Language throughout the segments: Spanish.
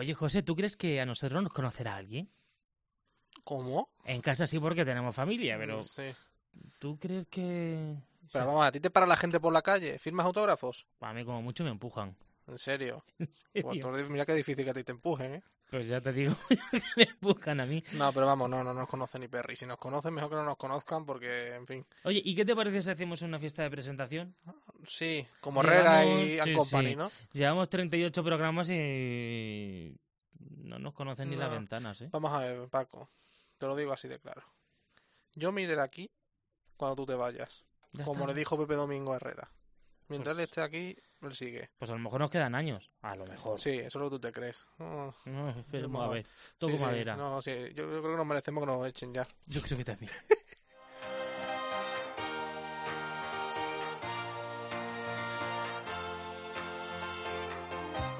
Oye, José, ¿tú crees que a nosotros nos conocerá alguien? ¿Cómo? En casa sí porque tenemos familia, pero Sí. ¿tú crees que...? Pero vamos, ¿a ti te para la gente por la calle? ¿Firmas autógrafos? A mí como mucho me empujan. ¿En serio? ¿En Pues serio? mira qué difícil que a ti te empujen, ¿eh? Pues ya te digo, me empujan a mí. No, pero vamos, no, no nos conocen ni Perry. Si nos conocen, mejor que no nos conozcan porque, en fin. Oye, ¿y qué te parece si hacemos una fiesta de presentación? Sí, como Herrera y Llevamos- sí, Company, sí. ¿no? Llevamos 38 programas y no nos conocen ni las ventanas, ¿eh? Vamos a ver, Paco. Te lo digo así de claro. Yo me iré de aquí cuando tú te vayas. Ya como está. le dijo Pepe Domingo Herrera. Mientras Pues- él esté aquí, él sigue. Pues a lo mejor nos quedan años. A lo mejor. Sí, eso es lo que tú te crees. No, Vamos a ver. Toco sí, sí, madera. No, sí, yo, yo creo que nos merecemos que nos echen ya. Yo creo que también.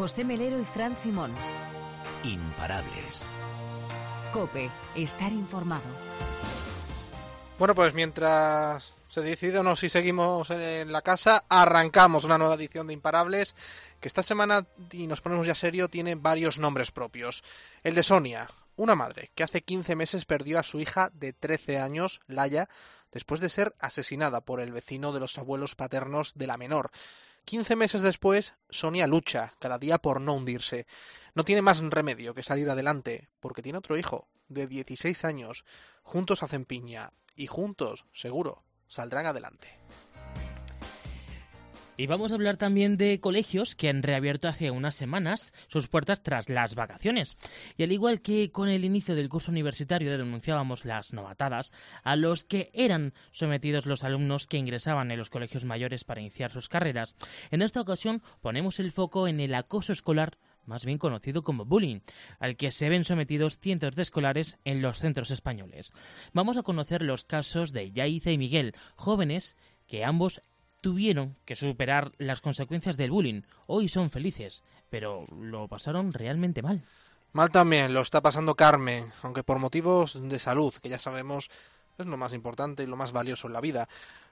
José Melero y Fran Simón. Imparables. Cope, estar informado. Bueno, pues mientras se decide o no si seguimos en la casa, arrancamos una nueva edición de Imparables, que esta semana, y nos ponemos ya serio, tiene varios nombres propios. El de Sonia, una madre que hace 15 meses perdió a su hija de 13 años, Laia, después de ser asesinada por el vecino de los abuelos paternos de la menor. 15 meses después, Sonia lucha cada día por no hundirse. No tiene más remedio que salir adelante, porque tiene otro hijo, de 16 años. Juntos hacen piña, y juntos, seguro, saldrán adelante. Y vamos a hablar también de colegios que han reabierto hace unas semanas sus puertas tras las vacaciones. Y al igual que con el inicio del curso universitario denunciábamos las novatadas, a los que eran sometidos los alumnos que ingresaban en los colegios mayores para iniciar sus carreras, en esta ocasión ponemos el foco en el acoso escolar más bien conocido como bullying, al que se ven sometidos cientos de escolares en los centros españoles. Vamos a conocer los casos de Yaiza y Miguel, jóvenes que ambos tuvieron que superar las consecuencias del bullying. Hoy son felices, pero lo pasaron realmente mal. Mal también lo está pasando Carmen, aunque por motivos de salud, que ya sabemos es lo más importante y lo más valioso en la vida.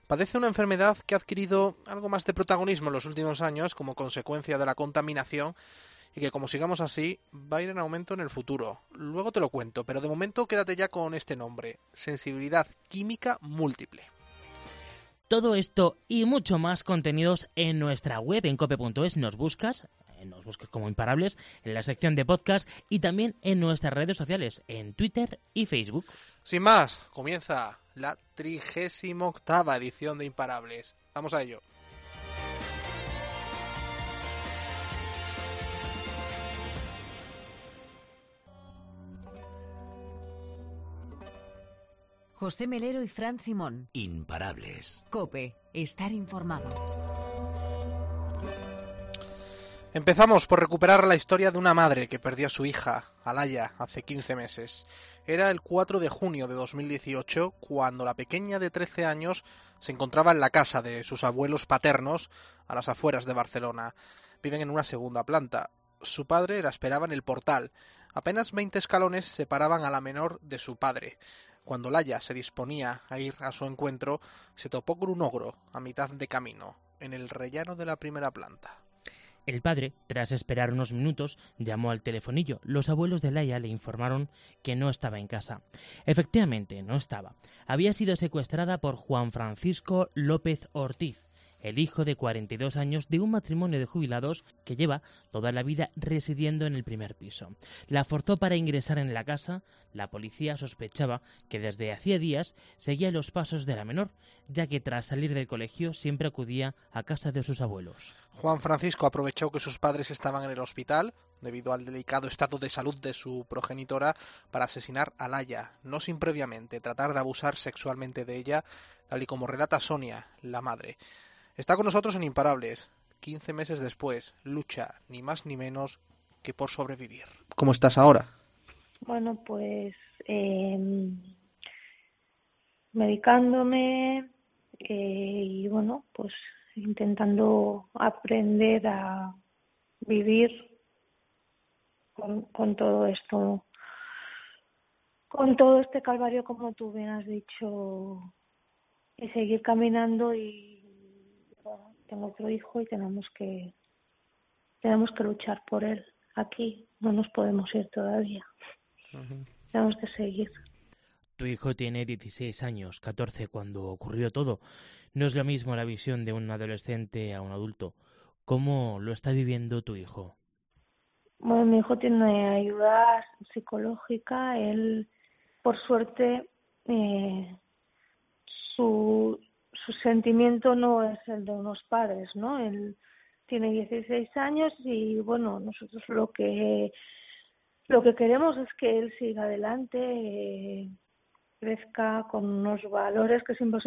Padece una enfermedad que ha adquirido algo más de protagonismo en los últimos años como consecuencia de la contaminación y que como sigamos así va a ir en aumento en el futuro. Luego te lo cuento, pero de momento quédate ya con este nombre, sensibilidad química múltiple. Todo esto y mucho más contenidos en nuestra web en cope.es. Nos buscas, eh, nos buscas como imparables en la sección de podcast y también en nuestras redes sociales, en Twitter y Facebook. Sin más, comienza la trigésima octava edición de Imparables. Vamos a ello. José Melero y Fran Simón. Imparables. Cope, estar informado. Empezamos por recuperar la historia de una madre que perdió a su hija, Alaya, hace 15 meses. Era el 4 de junio de 2018 cuando la pequeña de 13 años se encontraba en la casa de sus abuelos paternos a las afueras de Barcelona. Viven en una segunda planta. Su padre la esperaba en el portal. Apenas 20 escalones separaban a la menor de su padre. Cuando Laya se disponía a ir a su encuentro, se topó con un ogro a mitad de camino, en el rellano de la primera planta. El padre, tras esperar unos minutos, llamó al telefonillo. Los abuelos de Laia le informaron que no estaba en casa. Efectivamente, no estaba. Había sido secuestrada por Juan Francisco López Ortiz, el hijo de 42 años de un matrimonio de jubilados que lleva toda la vida residiendo en el primer piso. La forzó para ingresar en la casa. La policía sospechaba que desde hacía días seguía los pasos de la menor, ya que tras salir del colegio siempre acudía a casa de sus abuelos. Juan Francisco aprovechó que sus padres estaban en el hospital, debido al delicado estado de salud de su progenitora, para asesinar a Laia, no sin previamente tratar de abusar sexualmente de ella, tal y como relata Sonia, la madre. Está con nosotros en Imparables. 15 meses después, lucha ni más ni menos que por sobrevivir. ¿Cómo estás ahora? Bueno, pues eh, medicándome eh, y bueno, pues intentando aprender a vivir con, con todo esto, con todo este calvario, como tú bien has dicho, y seguir caminando y tengo otro hijo y tenemos que tenemos que luchar por él aquí, no nos podemos ir todavía. Tenemos que seguir. Tu hijo tiene 16 años, 14 cuando ocurrió todo. No es lo mismo la visión de un adolescente a un adulto. ¿Cómo lo está viviendo tu hijo? Bueno, mi hijo tiene ayuda psicológica. Él, por suerte, eh, su, sentimiento no es el de unos padres, ¿no? Él tiene 16 años y, bueno, nosotros lo que lo que queremos es que él siga adelante, eh, crezca con unos valores que siempre,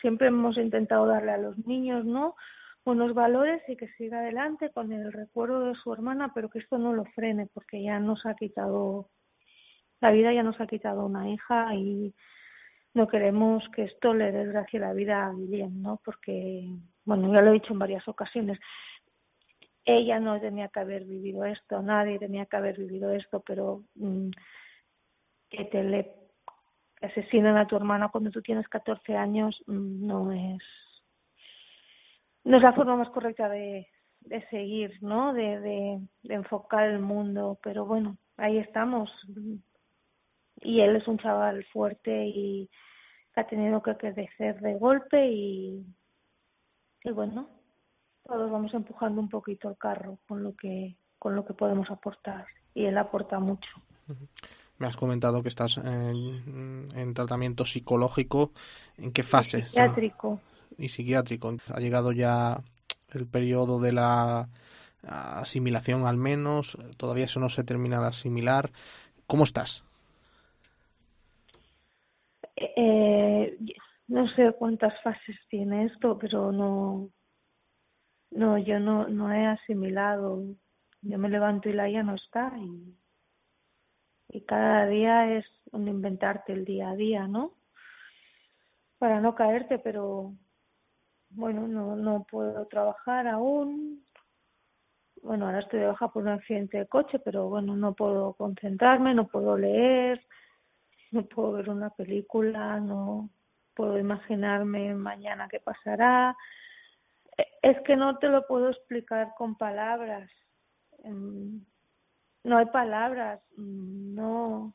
siempre hemos intentado darle a los niños, ¿no? Unos valores y que siga adelante con el recuerdo de su hermana, pero que esto no lo frene porque ya nos ha quitado, la vida ya nos ha quitado una hija y no queremos que esto le desgracie la vida a Guillem, ¿no? Porque, bueno, ya lo he dicho en varias ocasiones, ella no tenía que haber vivido esto, nadie tenía que haber vivido esto, pero mm, que te le asesinan a tu hermana cuando tú tienes 14 años mm, no es no es la forma más correcta de, de seguir, ¿no? De enfocar el mundo, pero bueno, ahí estamos. Y él es un chaval fuerte y ha tenido que crecer de golpe y, y bueno, todos vamos empujando un poquito el carro con lo que con lo que podemos aportar y él aporta mucho. Me has comentado que estás en, en tratamiento psicológico. ¿En qué fase? Psiquiátrico. Y psiquiátrico. Ha llegado ya el periodo de la asimilación al menos. Todavía eso no se termina de asimilar. ¿Cómo estás? Eh, no sé cuántas fases tiene esto, pero no, no, yo no, no he asimilado. Yo me levanto y la ya no está y cada día es un inventarte el día a día, ¿no? Para no caerte, pero bueno, no, no puedo trabajar aún. Bueno, ahora estoy de baja por un accidente de coche, pero bueno, no puedo concentrarme, no puedo leer, no puedo ver una película, no puedo imaginarme mañana qué pasará. E, es que no te lo puedo explicar con palabras. Em, no hay palabras, no,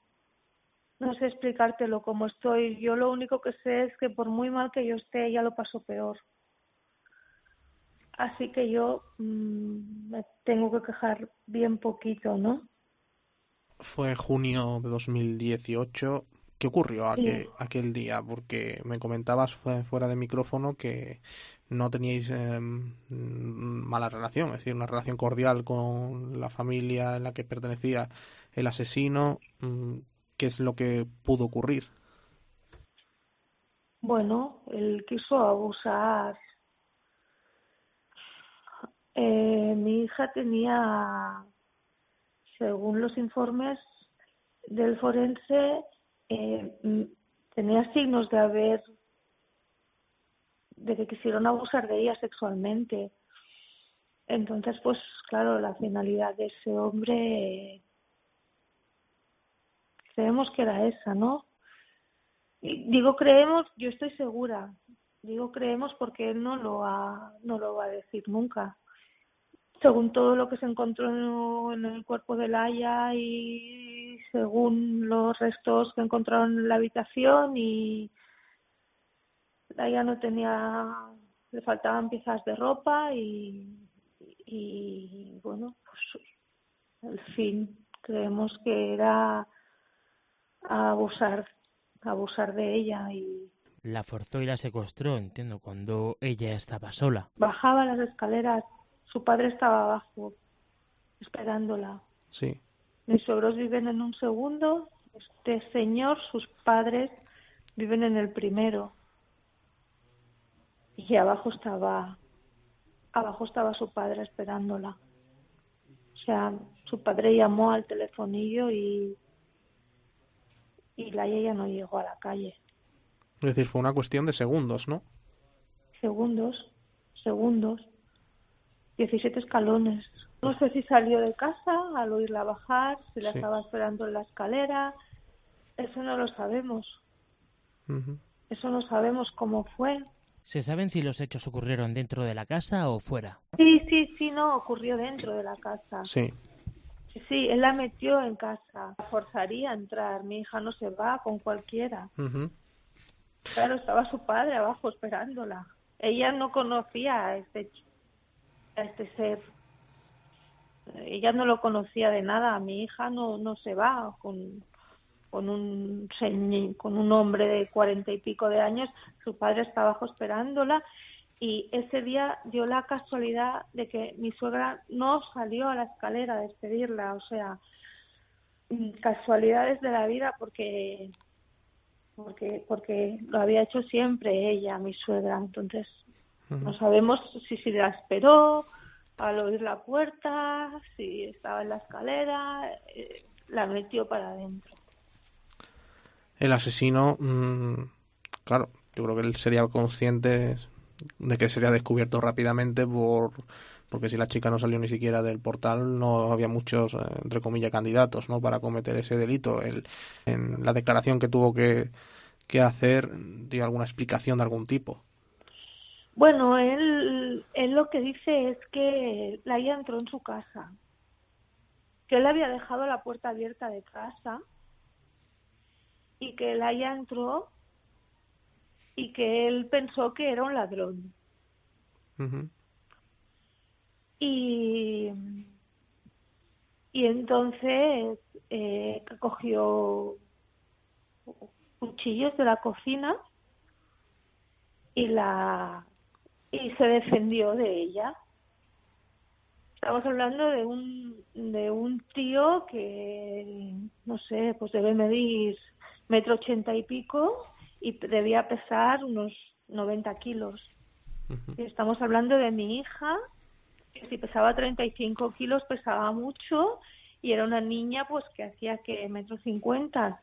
no sé explicártelo como estoy. Yo lo único que sé es que por muy mal que yo esté, ella lo pasó peor. Así que yo mmm, me tengo que quejar bien poquito, ¿no? Fue junio de 2018. ¿Qué ocurrió aquel, sí. aquel día? Porque me comentabas fuera de micrófono que no teníais eh, mala relación, es decir, una relación cordial con la familia en la que pertenecía el asesino. Mm, ¿Qué es lo que pudo ocurrir? Bueno, él quiso abusar. Eh, mi hija tenía, según los informes del forense, eh, tenía signos de haber de que quisieron abusar de ella sexualmente. Entonces, pues claro, la finalidad de ese hombre creemos que era esa, ¿no? Y digo creemos, yo estoy segura. Digo creemos porque él no lo ha, no lo va a decir nunca. Según todo lo que se encontró en el cuerpo de Laia y según los restos que encontraron en la habitación y ella no tenía, le faltaban piezas de ropa y, y bueno, pues al fin creemos que era abusar, abusar de ella y la forzó y la secuestró, entiendo, cuando ella estaba sola. Bajaba las escaleras, su padre estaba abajo, esperándola. Sí. Mis suegros viven en un segundo, este señor, sus padres viven en el primero. Y abajo estaba abajo estaba su padre esperándola. O sea su padre llamó al telefonillo y y la ella no llegó a la calle. Es decir fue una cuestión de segundos no segundos segundos 17 escalones no sé si salió de casa al oírla bajar si la sí. estaba esperando en la escalera eso no lo sabemos uh -huh. eso no sabemos cómo fue ¿Se saben si los hechos ocurrieron dentro de la casa o fuera? Sí, sí, sí, no, ocurrió dentro de la casa. Sí. Sí, él la metió en casa, la forzaría a entrar. Mi hija no se va con cualquiera. Claro, estaba su padre abajo esperándola. Ella no conocía a este, este ser. Ella no lo conocía de nada. Mi hija no, no se va con, con un con un hombre de cuarenta y pico de años. Su padre está abajo esperándola. Y ese día dio la casualidad de que mi suegra no salió a la escalera a despedirla. O sea, casualidades de la vida porque porque porque lo había hecho siempre ella, mi suegra. Entonces, no sabemos si, si la esperó al oír la puerta, si estaba en la escalera, eh, la metió para adentro. El asesino, mm, claro, yo creo que él sería consciente de que sería descubierto rápidamente por porque si la chica no salió ni siquiera del portal no había muchos eh, entre comillas candidatos no para cometer ese delito. El, en la declaración que tuvo que, que hacer dio alguna explicación de algún tipo Bueno, él, él lo que dice es que Laia entró en su casa, que él había dejado la puerta abierta de casa y que Laia entró y que él pensó que era un ladrón. Y y entonces eh, cogió cuchillos de la cocina y la y se defendió de ella. Estamos hablando de un de un tío que no sé pues debe medir metro ochenta y pico y debía pesar unos 90 kilos. Y estamos hablando de mi hija que si pesaba 35 kilos pesaba mucho y era una niña pues que hacía que metro cincuenta.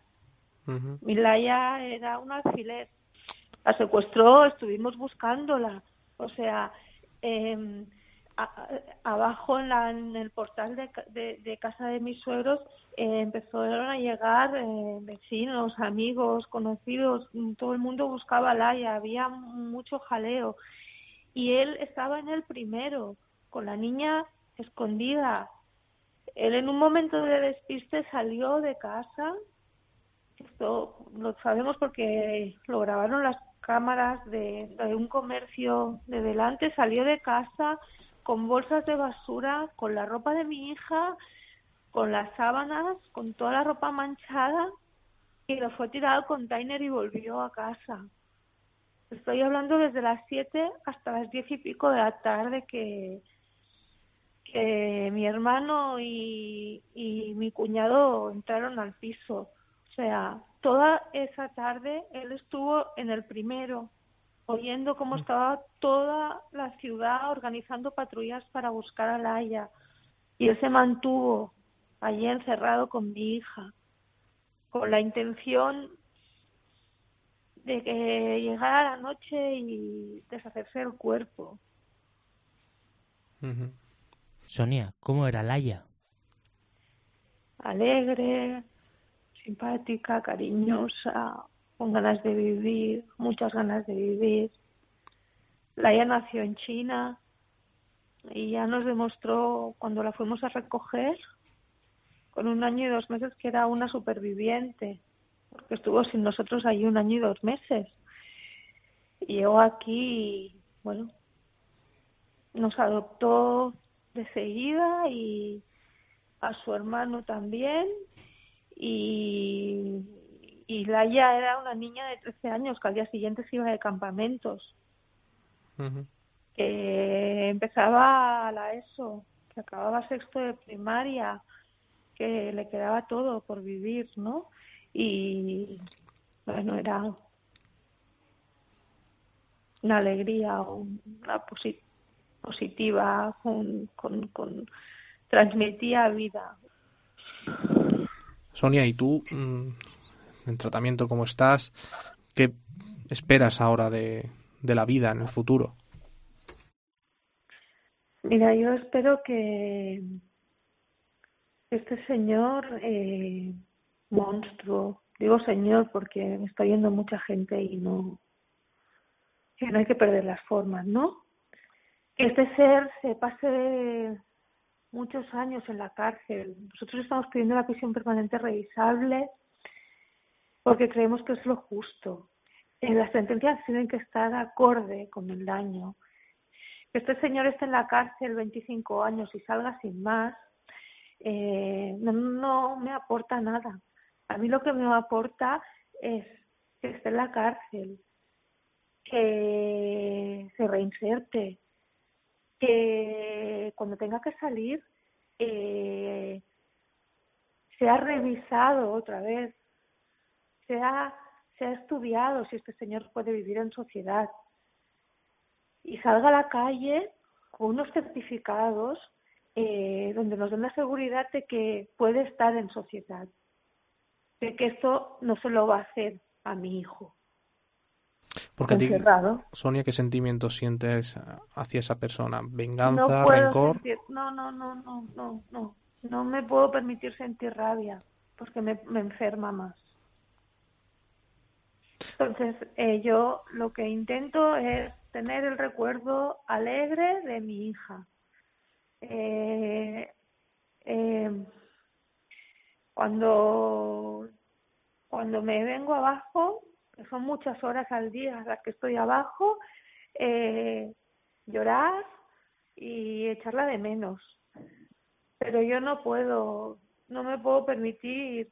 Milaya era un alfiler. La secuestró estuvimos buscándola o sea em, a- abajo en, la, en el portal de, de, de casa de mis suegros eh, empezaron a llegar eh, vecinos amigos conocidos mm, todo el mundo buscaba a Laia había mucho jaleo. Y él estaba en el primero con la niña escondida. Él en un momento de despiste salió de casa. Esto lo sabemos porque lo grabaron las cámaras de, un comercio de delante salió de casa con bolsas de basura con la ropa de mi hija con las sábanas con toda la ropa manchada y lo fue tirado al container y volvió a casa Estoy hablando desde las 7 hasta las 10 y pico de la tarde que, que mi hermano y, y mi cuñado entraron al piso. O sea, toda esa tarde él estuvo en el primero, oyendo cómo estaba toda la ciudad organizando patrullas para buscar a Laia. Y él se mantuvo allí encerrado con mi hija, con la intención de que llegara la noche y deshacerse el cuerpo. Sonia, ¿cómo era Laia? Alegre, simpática, cariñosa, con ganas de vivir, muchas ganas de vivir. Laia nació en China y ya nos demostró cuando la fuimos a recoger con un año y dos meses que era una superviviente, porque estuvo sin nosotros allí un año y dos meses. Y llegó aquí y, bueno, nos adoptó de seguida y a su hermano también y, y Laia era una niña de 13 años que al día siguiente se iba de campamentos que empezaba a la ESO, que acababa sexto de primaria, que le quedaba todo por vivir, ¿no? Y bueno, era una alegría, una posi- positiva, con, con, con transmitía vida. Sonia, ¿y tú, mm, en tratamiento cómo estás? ¿Qué esperas ahora de, de la vida en el futuro? Mira, yo espero que este señor eh, monstruo, digo señor porque me está yendo mucha gente y no, que no hay que perder las formas, ¿no? Que este ser se pase muchos años en la cárcel. Nosotros estamos pidiendo la prisión permanente revisable porque creemos que es lo justo. En las sentencias tienen que estar acorde con el daño. Que este señor esté en la cárcel 25 años y salga sin más, eh, no, no me aporta nada. A mí lo que me aporta es que esté en la cárcel, que se reinserte, que cuando tenga que salir eh, sea revisado otra vez, sea, sea estudiado si este señor puede vivir en sociedad y salga a la calle con unos certificados eh, donde nos den la seguridad de que puede estar en sociedad, de que esto no se lo va a hacer a mi hijo. Porque ti, Sonia, ¿qué sentimientos sientes hacia esa persona? ¿Venganza, no rencor? no, no, no, no, no, no. No me puedo permitir sentir rabia porque me, me enferma más. Entonces, eh, yo lo que intento es tener el recuerdo alegre de mi hija. Eh, eh, cuando, cuando me vengo abajo, son muchas horas al día las que estoy abajo, eh, llorar y echarla de menos. Pero yo no puedo, no me puedo permitir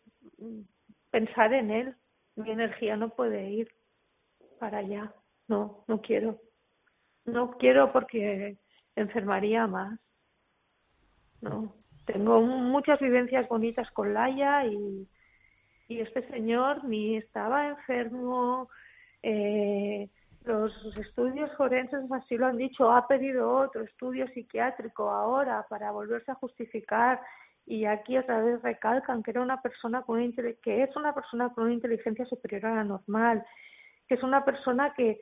pensar en él. Mi energía no puede ir para allá. No, no quiero. No quiero porque enfermaría más. No. Tengo muchas vivencias bonitas con Laia y, y este señor ni estaba enfermo, eh, los estudios forenses así lo han dicho, ha pedido otro estudio psiquiátrico ahora para volverse a justificar y aquí otra vez recalcan que era una persona con una que es una persona con una inteligencia superior a la normal, que es una persona que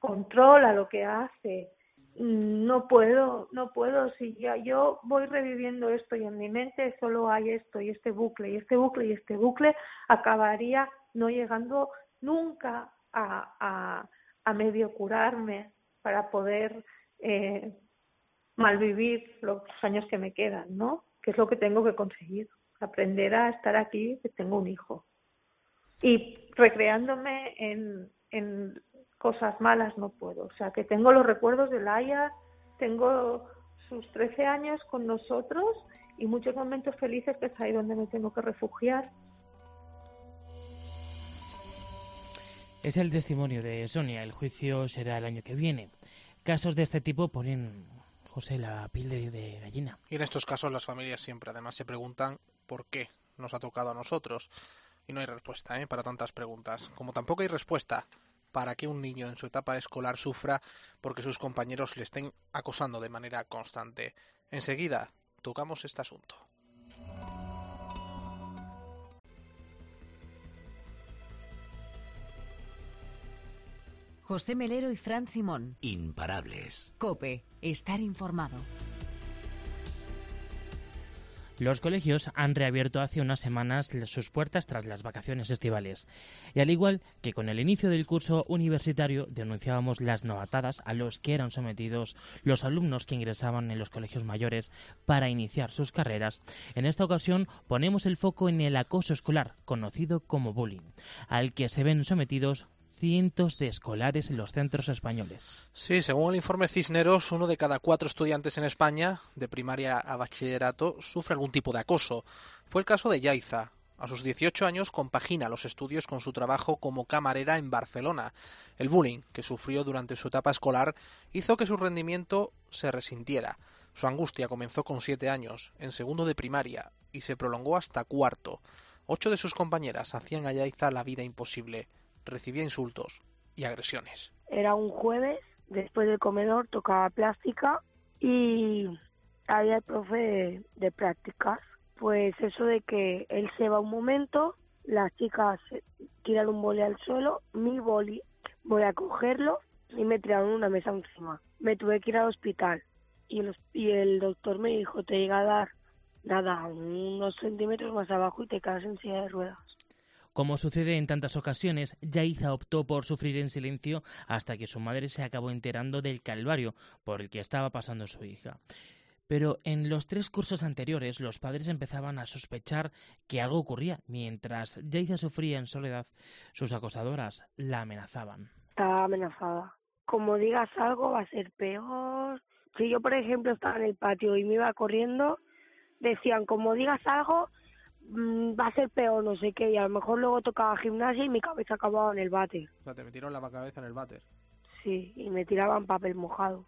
controla lo que hace, no puedo, no puedo, si ya yo voy reviviendo esto y en mi mente solo hay esto y este bucle y este bucle y este bucle, acabaría no llegando nunca a, a, a medio curarme para poder eh, malvivir los años que me quedan, ¿no? Que es lo que tengo que conseguir, aprender a estar aquí, que tengo un hijo. Y recreándome en, en cosas malas no puedo. O sea, que tengo los recuerdos de Laia, tengo sus 13 años con nosotros y muchos momentos felices que es ahí donde me tengo que refugiar. Es el testimonio de Sonia. El juicio será el año que viene. Casos de este tipo ponen, José, la piel de, gallina. Y en estos casos las familias siempre además se preguntan por qué nos ha tocado a nosotros. Y no hay respuesta ¿eh? para tantas preguntas. Como tampoco hay respuesta para que un niño en su etapa escolar sufra porque sus compañeros le estén acosando de manera constante. Enseguida tocamos este asunto. José Melero y Fran Simón. Imparables. Cope, estar informado. Los colegios han reabierto hace unas semanas sus puertas tras las vacaciones estivales. Y al igual que con el inicio del curso universitario, denunciábamos las novatadas a los que eran sometidos los alumnos que ingresaban en los colegios mayores para iniciar sus carreras. En esta ocasión ponemos el foco en el acoso escolar, conocido como bullying, al que se ven sometidos cientos de escolares en los centros españoles. Sí, según el informe Cisneros, uno de cada cuatro estudiantes en España, de primaria a bachillerato, sufre algún tipo de acoso. Fue el caso de Yaiza. A sus 18 años compagina los estudios con su trabajo como camarera en Barcelona. El bullying que sufrió durante su etapa escolar hizo que su rendimiento se resintiera. Su angustia comenzó con siete años, en segundo de primaria, y se prolongó hasta cuarto. Ocho de sus compañeras hacían a Yaiza la vida imposible recibía insultos y agresiones. Era un jueves, después del comedor tocaba plástica y había el profe de, prácticas. Pues eso de que él se va un momento, las chicas tiran un boli al suelo, mi boli, voy a cogerlo y me tiraron una mesa encima. Me tuve que ir al hospital y el, y el doctor me dijo, te llega a dar nada, unos centímetros más abajo y te quedas en silla de ruedas. Como sucede en tantas ocasiones, Yaiza optó por sufrir en silencio hasta que su madre se acabó enterando del calvario por el que estaba pasando su hija. Pero en los tres cursos anteriores los padres empezaban a sospechar que algo ocurría. Mientras Yaiza sufría en soledad, sus acosadoras la amenazaban. Estaba amenazada. Como digas algo va a ser peor. Si yo, por ejemplo, estaba en el patio y me iba corriendo, decían, como digas algo, mm, va a ser peor, no sé qué, y a lo mejor luego tocaba gimnasia y mi cabeza acababa en el váter. O sea, te metieron la cabeza en el váter. Sí, y me tiraban papel mojado.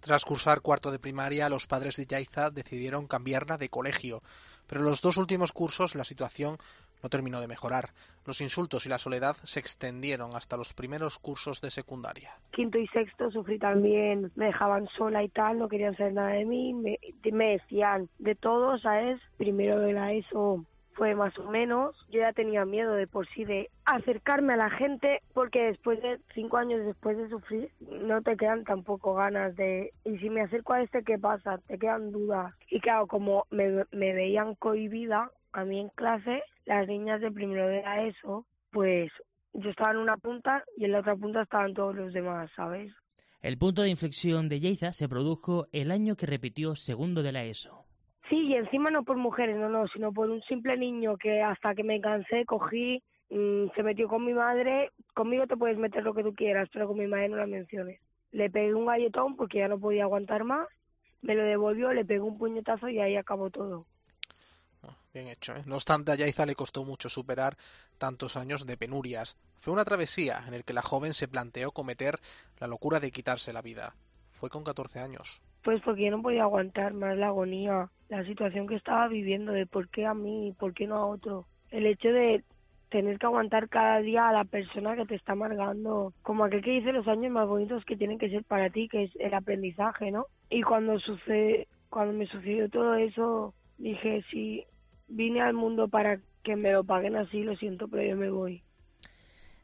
Tras cursar cuarto de primaria, los padres de Yaiza decidieron cambiarla de colegio, pero en los dos últimos cursos la situación no terminó de mejorar. Los insultos y la soledad se extendieron hasta los primeros cursos de secundaria. Quinto y sexto sufrí también, me dejaban sola y tal, no querían saber nada de mí, me, decían de todo, ¿sabes? Primero de la ESO fue más o menos. Yo ya tenía miedo de por sí de acercarme a la gente porque después de cinco años después de sufrir no te quedan tampoco ganas de y si me acerco a este qué pasa te quedan dudas y claro como me veían cohibida a mí en clase las niñas de primero de la ESO pues yo estaba en una punta y en la otra punta estaban todos los demás sabes el punto de inflexión de Yeiza se produjo el año que repitió segundo de la ESO Sí, y encima no por mujeres, no, no, sino por un simple niño que hasta que me cansé cogí, mmm, se metió con mi madre. Conmigo te puedes meter lo que tú quieras, pero con mi madre no la menciones. Le pegué un galletón porque ya no podía aguantar más, me lo devolvió, le pegué un puñetazo y ahí acabó todo. Bien hecho. ¿eh? No obstante, a Yaiza le costó mucho superar tantos años de penurias. Fue una travesía en el que la joven se planteó cometer la locura de quitarse la vida. Fue con 14 años. Pues porque yo no podía aguantar más la agonía, la situación que estaba viviendo, de por qué a mí y por qué no a otro. El hecho de tener que aguantar cada día a la persona que te está amargando, como aquel que dice los años más bonitos que tienen que ser para ti, que es el aprendizaje, ¿no? Y cuando sucede, cuando me sucedió todo eso, dije, si vine al mundo para que me lo paguen así, lo siento, pero yo me voy.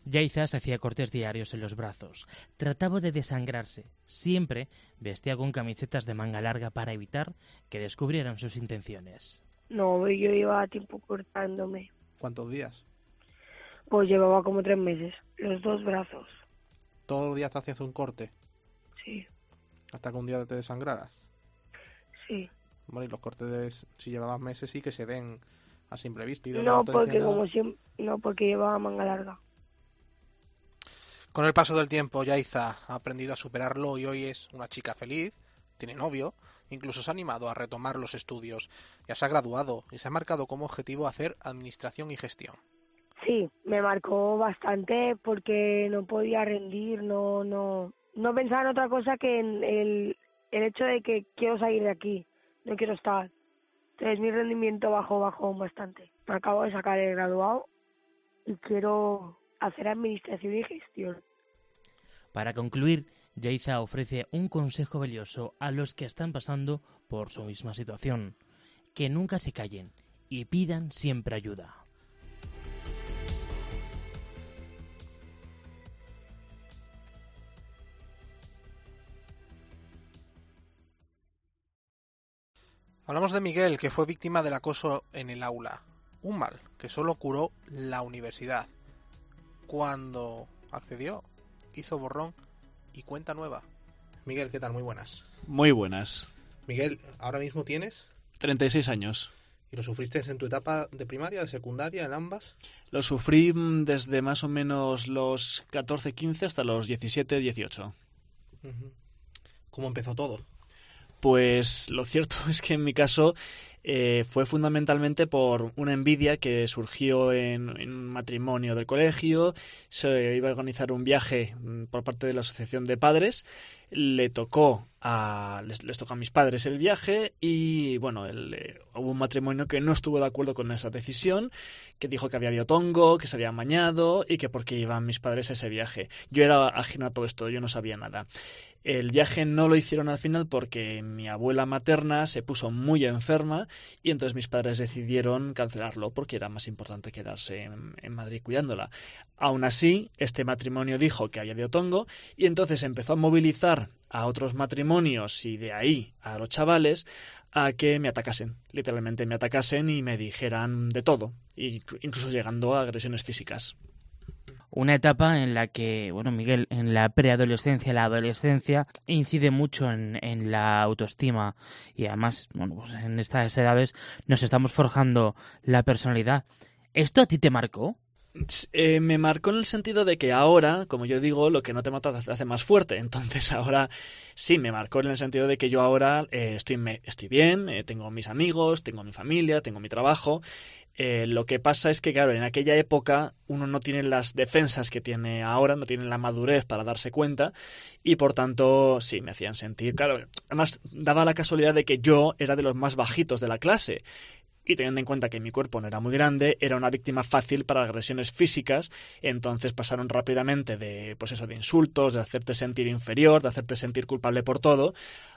Yaiza se hacía cortes diarios en los brazos. Trataba de desangrarse. Siempre vestía con camisetas de manga larga para evitar que descubrieran sus intenciones. No, yo llevaba tiempo cortándome. ¿Cuántos días? Pues llevaba como tres meses. Los dos brazos. ¿Todos los días te hacías un corte? Sí. ¿Hasta que un día te desangraras? Sí. Bueno, y los cortes, de, si llevabas meses, sí que se ven a simple vista. no, no porque como no, porque llevaba manga larga. Con el paso del tiempo, Yaiza ha aprendido a superarlo y hoy es una chica feliz, tiene novio, incluso se ha animado a retomar los estudios, ya se ha graduado y se ha marcado como objetivo hacer administración y gestión. Sí, me marcó bastante porque no podía rendir, no, no, no pensaba en otra cosa que en el, el hecho de que quiero salir de aquí, no quiero estar. Entonces mi rendimiento bajó, bajó bastante. Me acabo de sacar el graduado y quiero hacer administración y gestión. Para concluir, Yaiza ofrece un consejo valioso a los que están pasando por su misma situación. Que nunca se callen y pidan siempre ayuda. Hablamos de Miguel, que fue víctima del acoso en el aula. Un mal que solo curó la universidad. Cuando accedió, hizo borrón y cuenta nueva. Miguel, ¿qué tal? Muy buenas. Muy buenas. Miguel, ¿ahora mismo tienes? 36 años. ¿Y lo sufriste en tu etapa de primaria, de secundaria, en ambas? Lo sufrí desde más o menos los 14, 15 hasta los 17, 18. ¿Cómo empezó todo? Pues lo cierto es que en mi caso eh, fue fundamentalmente por una envidia que surgió en, un matrimonio del colegio. Se iba a organizar un viaje mm, por parte de la asociación de padres. Le tocó a, les, tocó a mis padres el viaje y bueno, eh, hubo un matrimonio que no estuvo de acuerdo con esa decisión, que dijo que había habido tongo, que se había amañado y que porque iban mis padres a ese viaje. Yo era ajeno a todo esto, yo no sabía nada. El viaje no lo hicieron al final porque mi abuela materna se puso muy enferma y entonces mis padres decidieron cancelarlo porque era más importante quedarse en, Madrid cuidándola. Aún así, este matrimonio dijo que había habido tongo y entonces empezó a movilizar a otros matrimonios y de ahí a los chavales a que me atacasen, literalmente me atacasen y me dijeran de todo, incluso llegando a agresiones físicas. Una etapa en la que, bueno, Miguel, en la preadolescencia, la adolescencia, incide mucho en, en la autoestima y además, bueno, pues en estas edades nos estamos forjando la personalidad. ¿Esto a ti te marcó? Eh, me marcó en el sentido de que ahora, como yo digo, lo que no te mata te hace más fuerte. Entonces ahora sí, me marcó en el sentido de que yo ahora eh, estoy, me, estoy bien, eh, tengo mis amigos, tengo mi familia, tengo mi trabajo. Lo que pasa es que, claro, en aquella época uno no tiene las defensas que tiene ahora, no tiene la madurez para darse cuenta y por tanto sí, me hacían sentir, claro, además daba la casualidad de que yo era de los más bajitos de la clase y teniendo en cuenta que mi cuerpo no era muy grande, era una víctima fácil para agresiones físicas, entonces pasaron rápidamente de pues eso de insultos, de hacerte sentir inferior, de hacerte sentir culpable por todo,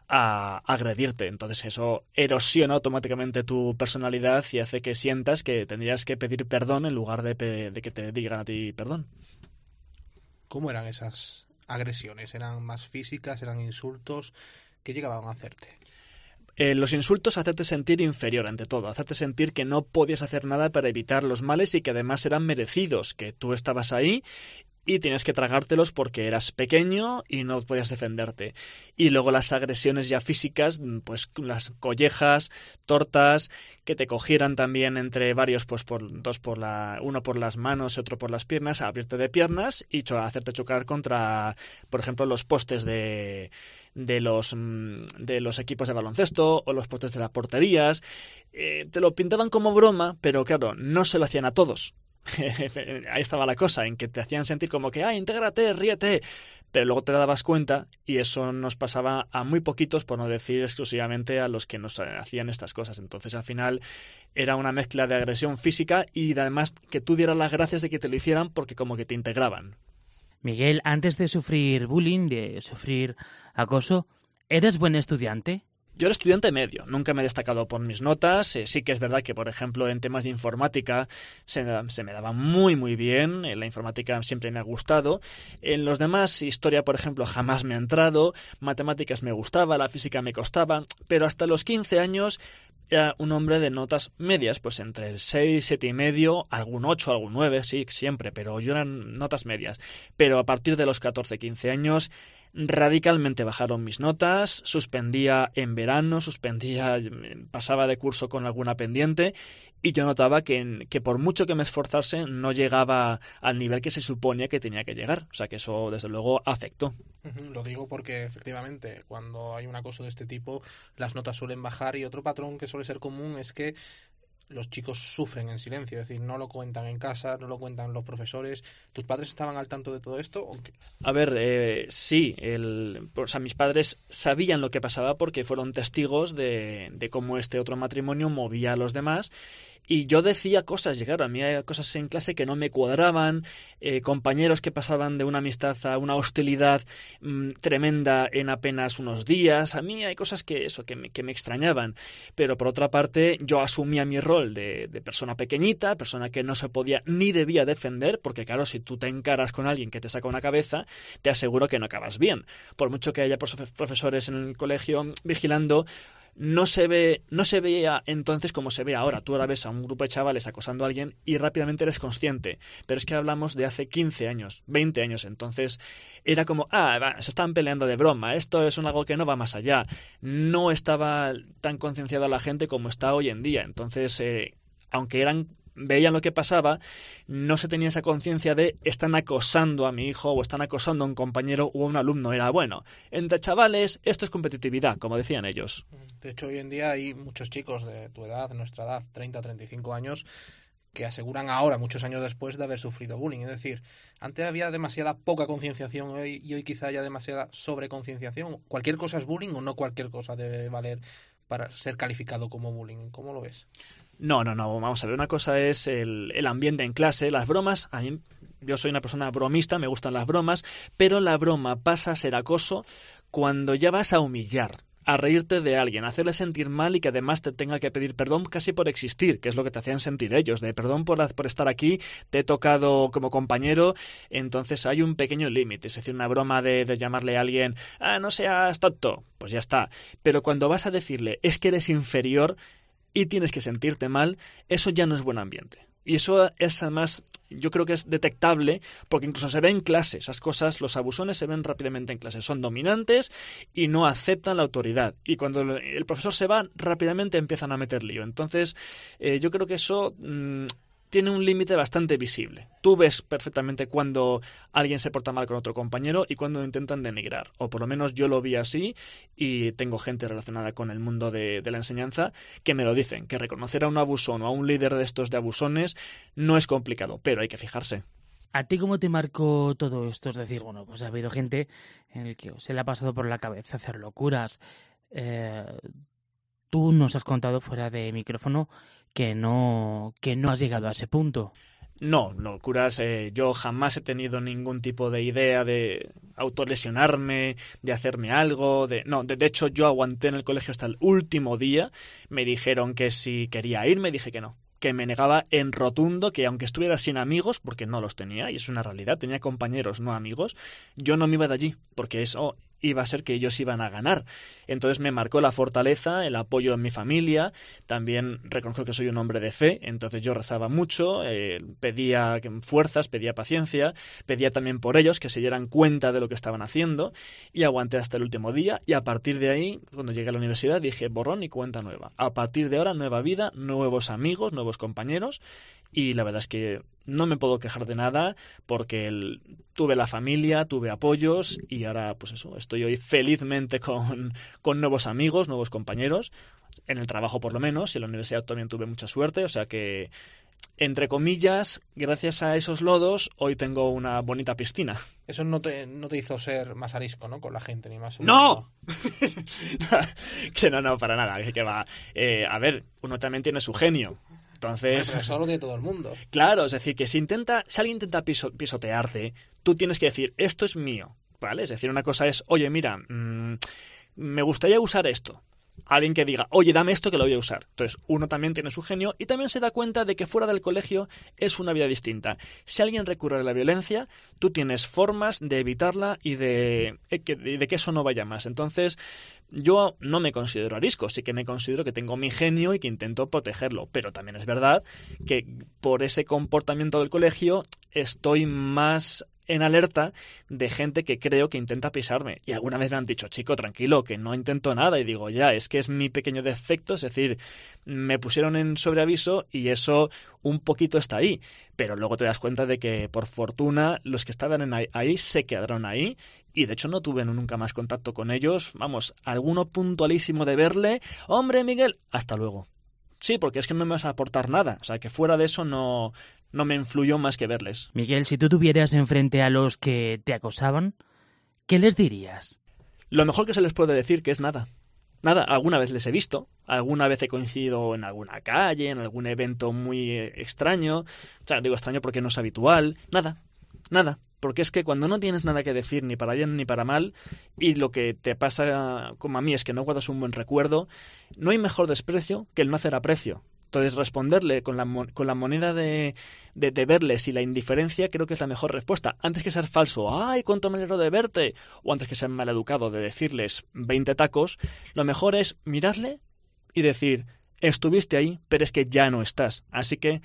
a agredirte. Entonces eso erosiona automáticamente tu personalidad y hace que sientas que tendrías que pedir perdón en lugar de, de que te digan a ti perdón. ¿Cómo eran esas agresiones? ¿Eran más físicas? ¿Eran insultos? ¿Qué llegaban a hacerte? Eh, los insultos hacerte sentir inferior ante todo, hacerte sentir que no podías hacer nada para evitar los males y que además eran merecidos, que tú estabas ahí y tienes que tragártelos porque eras pequeño y no podías defenderte. Y luego las agresiones ya físicas, pues las collejas, tortas, que te cogieran también entre varios, pues por dos por la, uno por las manos y otro por las piernas, abrirte de piernas y hacerte chocar contra, por ejemplo, los postes de de los mm, de los equipos de baloncesto o los postes de las porterías. Eh, te lo pintaban como broma, pero claro, no se lo hacían a todos. Ahí estaba la cosa, en que te hacían sentir como que, ah, intégrate, ríete. Pero luego te dabas cuenta y eso nos pasaba a muy poquitos, por no decir exclusivamente a los que nos hacían estas cosas. Entonces al final era una mezcla de agresión física y además que tú dieras las gracias de que te lo hicieran porque como que te integraban. Miguel, antes de sufrir bullying, de sufrir acoso, ¿eres buen estudiante? Yo era estudiante medio, nunca me he destacado por mis notas. Eh, sí que es verdad que, por ejemplo, en temas de informática se, me daba muy, muy bien. En la informática siempre me ha gustado. En los demás, historia, por ejemplo, jamás me ha entrado. Matemáticas me gustaba, la física me costaba. Pero hasta los 15 años era un hombre de notas medias, pues entre el 6, 7 y medio, algún 8, algún 9, sí, siempre, pero yo eran notas medias. Pero a partir de los 14, 15 años radicalmente bajaron mis notas, suspendía en verano, suspendía, pasaba de curso con alguna pendiente y yo notaba que, que por mucho que me esforzase no llegaba al nivel que se suponía que tenía que llegar. O sea que eso desde luego afectó. Lo digo porque efectivamente cuando hay un acoso de este tipo las notas suelen bajar y otro patrón que suele ser común es que los chicos sufren en silencio, es decir, no lo cuentan en casa, no lo cuentan los profesores. ¿Tus padres estaban al tanto de todo esto? A ver, eh, sí, el, o sea, mis padres sabían lo que pasaba porque fueron testigos de, de cómo este otro matrimonio movía a los demás y yo decía cosas, llegaron a mí cosas en clase que no me cuadraban, eh, compañeros que pasaban de una amistad a una hostilidad mm, tremenda en apenas unos días, a mí hay cosas que eso, que me, que me extrañaban, pero por otra parte yo asumía mi rol de, de, persona pequeñita, persona que no se podía ni debía defender, porque claro, si tú te encaras con alguien que te saca una cabeza, te aseguro que no acabas bien, por mucho que haya profesores en el colegio vigilando, no se ve, no se veía entonces como se ve ahora. Tú ahora ves a un grupo de chavales acosando a alguien y rápidamente eres consciente. Pero es que hablamos de hace 15 años, 20 años. Entonces era como, ah, se están peleando de broma. Esto es un algo que no va más allá. No estaba tan concienciada la gente como está hoy en día. Entonces, eh, aunque eran veían lo que pasaba, no se tenía esa conciencia de están acosando a mi hijo o están acosando a un compañero o a un alumno. Era bueno, entre chavales esto es competitividad, como decían ellos. De hecho, hoy en día hay muchos chicos de tu edad, nuestra edad, 30, 35 años, que aseguran ahora, muchos años después de haber sufrido bullying. Es decir, antes había demasiada poca concienciación hoy, y hoy quizá haya demasiada sobreconcienciación. Cualquier cosa es bullying o no cualquier cosa debe valer para ser calificado como bullying. ¿Cómo lo ves? No, no, no. Vamos a ver, una cosa es el, el ambiente en clase, las bromas. A mí, yo soy una persona bromista, me gustan las bromas, pero la broma pasa a ser acoso cuando ya vas a humillar a reírte de alguien, a hacerle sentir mal y que además te tenga que pedir perdón casi por existir, que es lo que te hacían sentir ellos, de perdón por, por estar aquí, te he tocado como compañero, entonces hay un pequeño límite, es decir, una broma de, de, llamarle a alguien, ah, no seas tonto, pues ya está, pero cuando vas a decirle, es que eres inferior, y tienes que sentirte mal, eso ya no es buen ambiente. Y eso es además, yo creo que es detectable porque incluso se ve en clase. Esas cosas, los abusones se ven rápidamente en clase. Son dominantes y no aceptan la autoridad. Y cuando el profesor se va, rápidamente empiezan a meter lío. Entonces, eh, yo creo que eso... Mm, tiene un límite bastante visible. Tú ves perfectamente cuando alguien se porta mal con otro compañero y cuando intentan denigrar. O por lo menos yo lo vi así y tengo gente relacionada con el mundo de, la enseñanza que me lo dicen, que reconocer a un abusón o a un líder de estos de abusones no es complicado, pero hay que fijarse. ¿A ti cómo te marcó todo esto? Es decir, bueno, pues ha habido gente en el que se le ha pasado por la cabeza hacer locuras. Eh, tú nos has contado fuera de micrófono que no, que no has llegado a ese punto. No, locuras. Eh, yo jamás he tenido ningún tipo de idea de autolesionarme, de hacerme algo. De... No, de, hecho yo aguanté en el colegio hasta el último día. Me dijeron que si quería irme, dije que no que me negaba en rotundo que aunque estuviera sin amigos, porque no los tenía, y es una realidad, tenía compañeros, no amigos, yo no me iba de allí, porque eso iba a ser que ellos iban a ganar. Entonces me marcó la fortaleza, el apoyo en mi familia, también reconozco que soy un hombre de fe, entonces yo rezaba mucho, eh, pedía fuerzas, pedía paciencia, pedía también por ellos que se dieran cuenta de lo que estaban haciendo y aguanté hasta el último día y a partir de ahí, cuando llegué a la universidad, dije borrón y cuenta nueva. A partir de ahora, nueva vida, nuevos amigos, nuevos compañeros y la verdad es que no me puedo quejar de nada porque tuve la familia, tuve apoyos y ahora pues eso, estoy hoy felizmente con, con nuevos amigos, nuevos compañeros, en el trabajo por lo menos, y en la universidad también tuve mucha suerte, o sea que entre comillas, gracias a esos lodos, hoy tengo una bonita piscina. Eso no te, no te hizo ser más arisco, ¿no? Con la gente, ni más. ¡No! que no, no, para nada. Que va. Eh, a ver, uno también tiene su genio. Entonces. eso lo todo el mundo. Claro, es decir, que si intenta, si alguien intenta pisotearte, tú tienes que decir, esto es mío. ¿Vale? Es decir, una cosa es, oye, mira, mm, me gustaría usar esto alguien que diga, oye, dame esto que lo voy a usar. Entonces, uno también tiene su genio y también se da cuenta de que fuera del colegio es una vida distinta. Si alguien recurre a la violencia, tú tienes formas de evitarla y de, eh, de que eso no vaya más. Entonces, yo no me considero arisco, sí que me considero que tengo mi genio y que intento protegerlo, pero también es verdad que por ese comportamiento del colegio estoy más en alerta de gente que creo que intenta pisarme. Y alguna vez me han dicho, chico, tranquilo, que no intento nada. Y digo, ya, es que es mi pequeño defecto, es decir, me pusieron en sobreaviso y eso un poquito está ahí. Pero luego te das cuenta de que, por fortuna, los que estaban ahí se quedaron ahí y de hecho no tuve nunca más contacto con ellos. Vamos, alguno puntualísimo de verle. Hombre, Miguel, hasta luego. Sí, porque es que no me vas a aportar nada. O sea, que fuera de eso no, no me influyó más que verles. Miguel, si tú tuvieras enfrente a los que te acosaban, ¿qué les dirías? Lo mejor que se les puede decir que es nada. Nada, alguna vez les he visto, alguna vez he coincidido en alguna calle, en algún evento muy extraño. O sea, digo extraño porque no es habitual. Nada, nada. Porque es que cuando no tienes nada que decir ni para bien ni para mal, y lo que te pasa como a mí es que no guardas un buen recuerdo, no hay mejor desprecio que el no hacer aprecio. Entonces, responderle con la, con la moneda de, de, verles y la indiferencia creo que es la mejor respuesta. Antes que ser falso, ¡ay, cuánto me alegro de verte! O antes que ser mal educado de decirles 20 tacos, lo mejor es mirarle y decir, estuviste ahí, pero es que ya no estás. Así que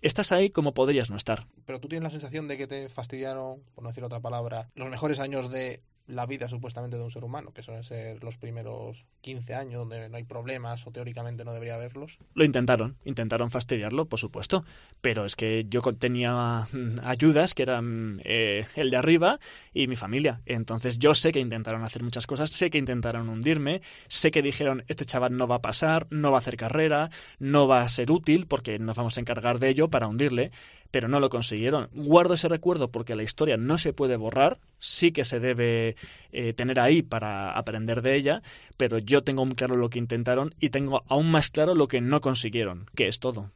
estás ahí como podrías no estar. Pero tú tienes la sensación de que te fastidiaron, por no decir otra palabra, los mejores años de la vida supuestamente de un ser humano, que suelen ser los primeros 15 años donde no hay problemas o teóricamente no debería haberlos. Lo intentaron, intentaron fastidiarlo, por supuesto, pero es que yo tenía mm, ayudas que eran eh, el de arriba y mi familia. Entonces yo sé que intentaron hacer muchas cosas, sé que intentaron hundirme, sé que dijeron, este chaval no va a pasar, no va a hacer carrera, no va a ser útil porque nos vamos a encargar de ello para hundirle, pero no lo consiguieron. Guardo ese recuerdo porque la historia no se puede borrar, sí que se debe eh, tener ahí para aprender de ella, pero yo tengo muy claro lo que intentaron y tengo aún más claro lo que no consiguieron, que es todo.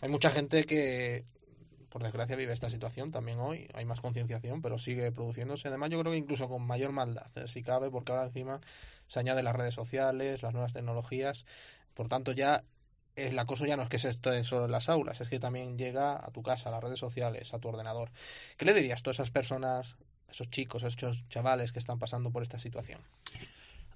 Hay mucha gente que, por desgracia, vive esta situación también hoy. Hay más concienciación, pero sigue produciéndose. Además, yo creo que incluso con mayor maldad, eh, si cabe, porque ahora encima se añaden las redes sociales, las nuevas tecnologías. Por tanto, ya el acoso ya no es que se esté solo en las aulas, es que también llega a tu casa, a las redes sociales, a tu ordenador. ¿Qué le dirías a esas personas, esos chicos, esos chavales que están pasando por esta situación?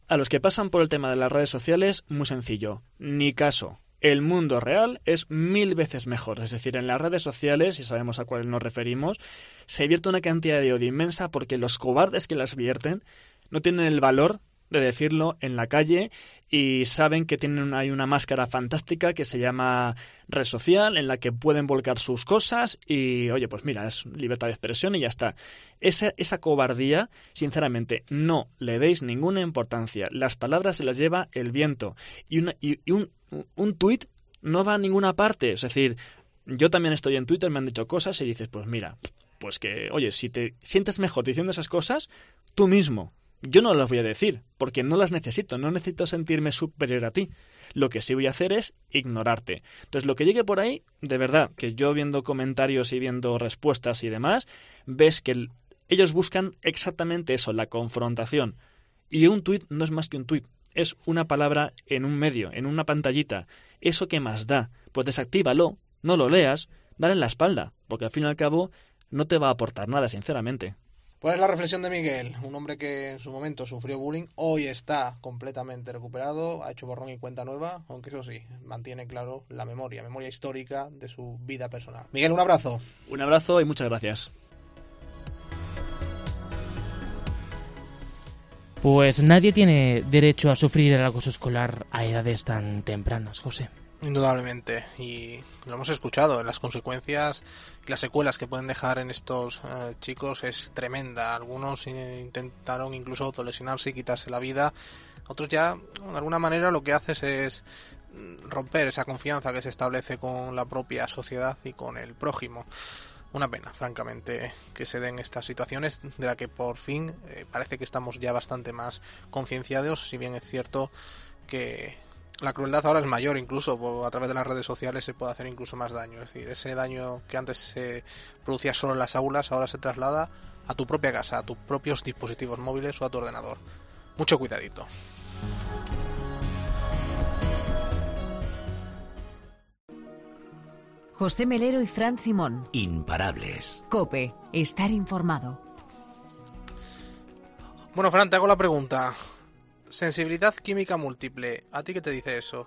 A los que pasan por el tema de las redes sociales, muy sencillo, ni caso. el mundo real es mil veces mejor. Es decir, en las redes sociales, y sabemos a cuáles nos referimos, se vierte una cantidad de odio inmensa porque los cobardes que las vierten no tienen el valor de decirlo en la calle y saben que tienen hay una máscara fantástica que se llama red social en la que pueden volcar sus cosas y oye pues mira es libertad de expresión y ya está. Esa, esa cobardía sinceramente no le deis ninguna importancia. Las palabras se las lleva el viento y, una, y, un, un tuit no va a ninguna parte. Es decir yo también estoy en Twitter me han dicho cosas y dices pues mira pues que oye si te sientes mejor diciendo esas cosas tú mismo yo no las voy a decir, porque no las necesito, no necesito sentirme superior a ti. Lo que sí voy a hacer es ignorarte. Entonces, lo que llegue por ahí, de verdad, que yo viendo comentarios y viendo respuestas y demás, ves que ellos buscan exactamente eso, la confrontación. Y un tuit no es más que un tuit, es una palabra en un medio, en una pantallita. ¿Eso qué más da? Pues desactívalo, no lo leas, dale en la espalda, porque al fin y al cabo no te va a aportar nada, sinceramente. Pues es la reflexión de Miguel, un hombre que en su momento sufrió bullying, hoy está completamente recuperado, ha hecho borrón y cuenta nueva, aunque eso sí, mantiene claro la memoria, memoria histórica de su vida personal. Miguel, un abrazo. Un abrazo y muchas gracias. Pues nadie tiene derecho a sufrir el acoso escolar a edades tan tempranas, José. Indudablemente, y lo hemos escuchado, las consecuencias y las secuelas que pueden dejar en estos eh, chicos es tremenda. Algunos intentaron incluso autolesionarse y quitarse la vida, otros ya de alguna manera lo que haces es romper esa confianza que se establece con la propia sociedad y con el prójimo. Una pena, francamente, que se den estas situaciones de la que por fin eh, parece que estamos ya bastante más concienciados, si bien es cierto que la crueldad ahora es mayor incluso, a través de las redes sociales se puede hacer incluso más daño. Es decir, ese daño que antes se producía solo en las aulas, ahora se traslada a tu propia casa, a tus propios dispositivos móviles o a tu ordenador. Mucho cuidadito. José Melero y Fran Simón. Imparables. Cope, estar informado. Bueno, Fran, te hago la pregunta. Sensibilidad química múltiple. ¿A ti qué te dice eso?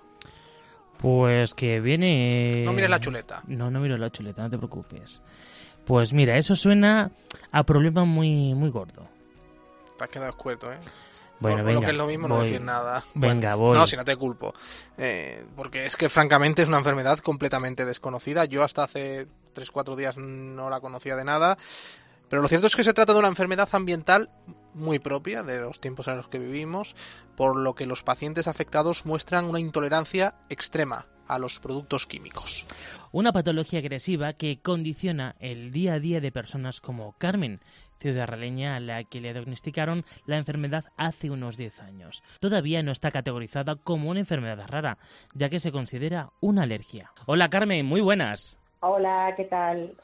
Pues que viene... No mires la chuleta. No, no miro la chuleta, no te preocupes. Pues mira, eso suena a problema muy, muy gordo. Te has quedado escueto, ¿eh? Bueno, Lo- venga. lo que es lo mismo no decir nada. Venga, Bueno, voy. No, si no te culpo. Eh, porque es que francamente es una enfermedad completamente desconocida. Yo hasta hace 3-4 días no la conocía de nada. Pero lo cierto es que se trata de una enfermedad ambiental muy propia de los tiempos en los que vivimos, por lo que los pacientes afectados muestran una intolerancia extrema a los productos químicos. Una patología agresiva que condiciona el día a día de personas como Carmen, ciudadraleña a la que le diagnosticaron la enfermedad hace unos 10 años. Todavía no está categorizada como una enfermedad rara, ya que se considera una alergia. Hola Carmen, muy buenas. Hola, ¿qué tal?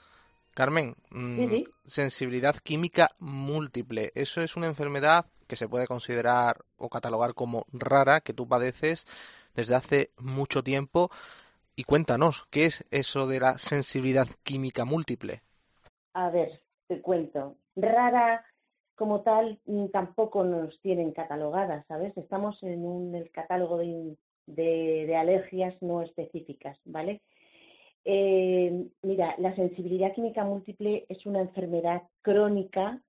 Carmen, mm, Sí, sí. sensibilidad química múltiple. Eso es una enfermedad que se puede considerar o catalogar como rara que tú padeces desde hace mucho tiempo. Y cuéntanos, ¿qué es eso de la sensibilidad química múltiple? A ver, te cuento. Rara como tal mm, tampoco nos tienen catalogadas, ¿sabes? Estamos en un el catálogo de, de- de alergias no específicas, ¿vale? Eh, la sensibilidad química múltiple es una enfermedad crónica.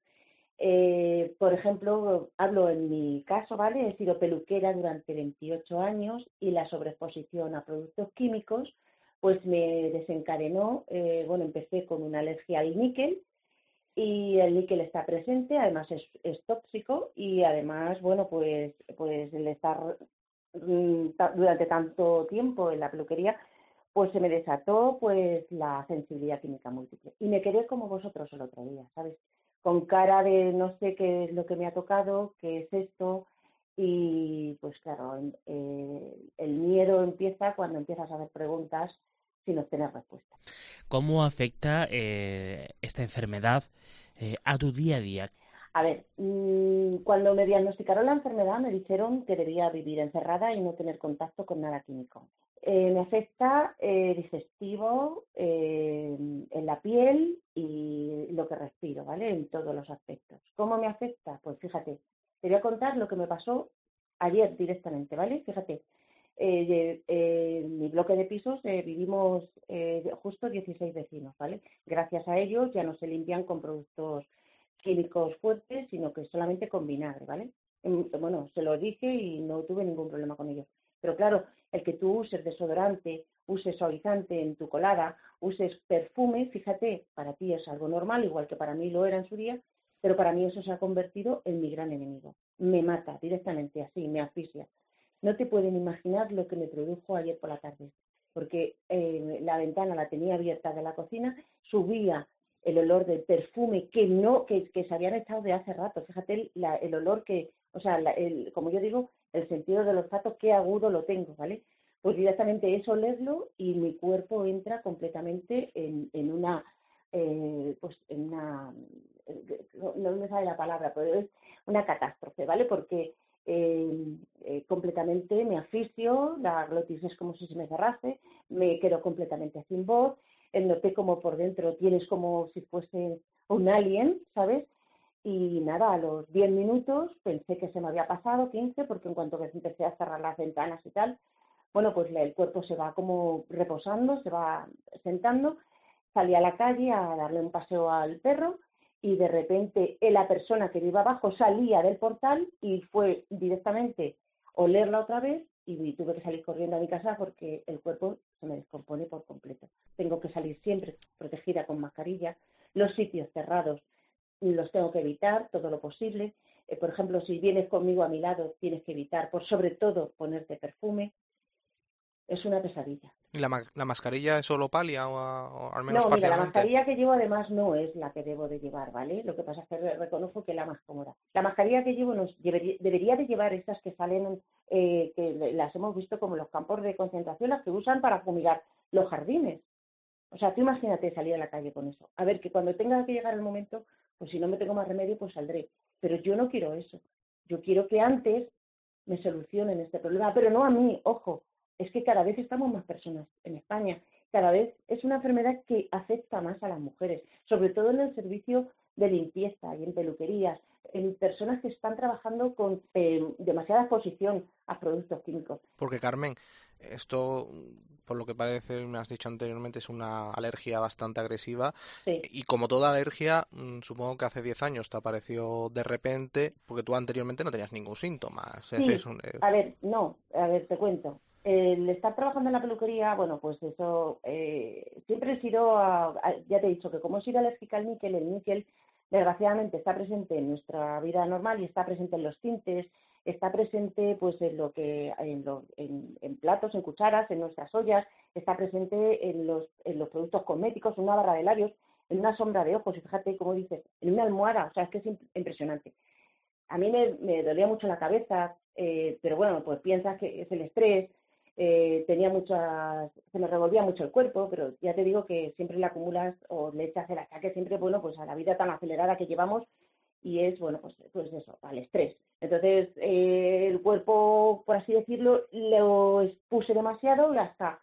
Eh, por ejemplo, hablo en mi caso, ¿vale? He sido peluquera durante 28 años y la sobreexposición a productos químicos pues me desencadenó, eh, bueno, empecé con una alergia al níquel y el níquel está presente, además es, tóxico y además, bueno, pues, pues el estar mm, durante tanto tiempo en la peluquería, pues se me desató pues la sensibilidad química múltiple. Y me quedé como vosotros el otro día, ¿sabes? Con cara de no sé qué es lo que me ha tocado, qué es esto, y pues claro, en- eh, el miedo empieza cuando empiezas a hacer preguntas sin obtener respuesta. ¿Cómo afecta eh, esta enfermedad eh, a tu día a día? A ver, mm, cuando me diagnosticaron la enfermedad me dijeron que debía vivir encerrada y no tener contacto con nada químico. Eh, me afecta eh, digestivo, eh, en la piel y lo que respiro, ¿vale? En todos los aspectos. ¿Cómo me afecta? Pues fíjate, te voy a contar lo que me pasó ayer directamente, ¿vale? Fíjate, eh, eh, en mi bloque de pisos eh, vivimos justo 16 vecinos, ¿vale? Gracias a ellos ya no se limpian con productos químicos fuertes, sino que solamente con vinagre, ¿vale? Bueno, se lo dije y no tuve ningún problema con ello. Pero claro, el que tú uses desodorante, uses suavizante en tu colada, uses perfume, fíjate, para ti es algo normal, igual que para mí lo era en su día, pero para mí eso se ha convertido en mi gran enemigo. Me mata directamente así, me asfixia. No te pueden imaginar lo que me produjo ayer por la tarde, porque eh, la ventana la tenía abierta de la cocina, subía el olor del perfume que no que, se habían echado de hace rato. Fíjate el olor que, o sea, el, como yo digo, el sentido del olfato, qué agudo lo tengo, ¿vale? Pues directamente es olerlo y mi cuerpo entra completamente en, en una, eh, pues en una, no, me sale la palabra, pero es una catástrofe, ¿vale? Porque eh, eh, completamente me asfixio, la glotis es como si se me cerrase, me quedo completamente sin voz, noté como por dentro tienes como si fuese un alien, ¿sabes? Y nada, a los 10 minutos pensé que se me había pasado, 15, porque en cuanto que empecé a cerrar las ventanas y tal, bueno, pues el cuerpo se va como reposando, se va sentando. Salí a la calle a darle un paseo al perro y de repente la persona que vive abajo salía del portal y fue directamente olerla otra vez y tuve que salir corriendo a mi casa porque el cuerpo se me descompone por completo. Tengo que salir siempre protegida con mascarilla. Los sitios cerrados los tengo que evitar todo lo posible. Eh, por ejemplo, si vienes conmigo a mi lado, tienes que evitar, por sobre todo, ponerte perfume. Es una pesadilla. ¿Y la, la mascarilla es solo palia o, al menos No, mira, la mascarilla que llevo además no es la que debo de llevar, ¿vale? Lo que pasa es que reconozco que es la más cómoda. La mascarilla que llevo nos debería, de llevar estas que salen, eh, que las hemos visto como los campos de concentración, las que usan para fumigar los jardines. O sea, tú imagínate salir a la calle con eso. A ver, que cuando tenga que llegar el momento, pues si no me tengo más remedio, pues saldré. Pero yo no quiero eso. Yo quiero que antes me solucionen este problema, pero no a mí, ojo, es que cada vez estamos más personas en España. Cada vez es una enfermedad que afecta más a las mujeres, sobre todo en el servicio de limpieza y en peluquerías, en personas que están trabajando con eh, demasiada exposición a productos químicos. Porque Carmen, esto, por lo que parece, me has dicho anteriormente, es una alergia bastante agresiva. Y como toda alergia, mm, supongo que hace 10 años te apareció de repente, porque tú anteriormente no tenías ningún síntoma. Eh, a ver, no, a ver, te cuento. El estar trabajando en la peluquería, bueno, pues eso, eh, siempre he sido, ya te he dicho que como he sido alérgica al níquel, el níquel desgraciadamente está presente en nuestra vida normal y está presente en los tintes, está presente pues en lo que en, platos, en cucharas, en nuestras ollas, está presente en los, en los productos cosméticos, en una barra de labios, en una sombra de ojos, y fíjate como dices, en una almohada, o sea, es que es impresionante. A mí me, dolía mucho la cabeza, eh, pero bueno, pues piensas que es el estrés, eh, tenía muchas, se me revolvía mucho el cuerpo, pero ya te digo que siempre le acumulas o le echas el ataque siempre, bueno, pues a la vida tan acelerada que llevamos y es, bueno, pues, pues eso, al estrés. Entonces, eh, el cuerpo, por así decirlo, lo expuse demasiado hasta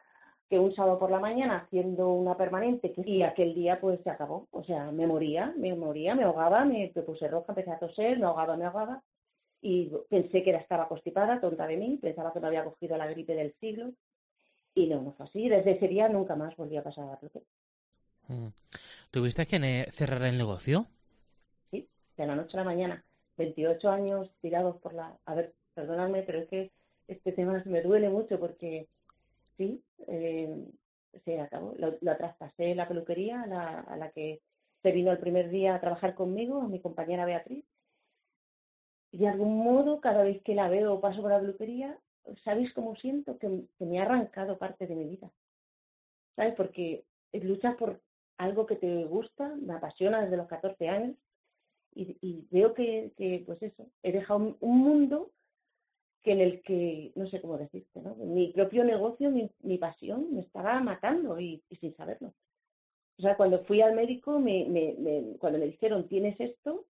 que un sábado por la mañana haciendo una permanente que y aquel día pues se acabó, o sea, me moría, me moría, me ahogaba, me, me puse roja, empecé a toser, me ahogaba, me ahogaba y pensé que era, estaba constipada, tonta de mí, pensaba que me había cogido la gripe del siglo y no, no fue así. Desde ese día nunca más volví a pasar a la mm. ¿Tuviste que cerrar el negocio? Sí, de la noche a la mañana. 28 años tirados por la... A ver, perdóname, pero es que este tema me duele mucho porque sí, eh, se acabó. Lo, traspasé la peluquería a la, a la que se vino el primer día a trabajar conmigo, a mi compañera Beatriz, y de algún modo, cada vez que la veo o paso por la peluquería, ¿sabéis cómo siento? Que, me ha arrancado parte de mi vida. ¿Sabes? Porque luchas por algo que te gusta, me apasiona desde los 14 años y, veo que, pues eso, he dejado un, mundo que en el que, no sé cómo decirte, ¿no? Mi propio negocio, mi, pasión me estaba matando y, sin saberlo. O sea, cuando fui al médico, me, me, cuando me dijeron, tienes esto,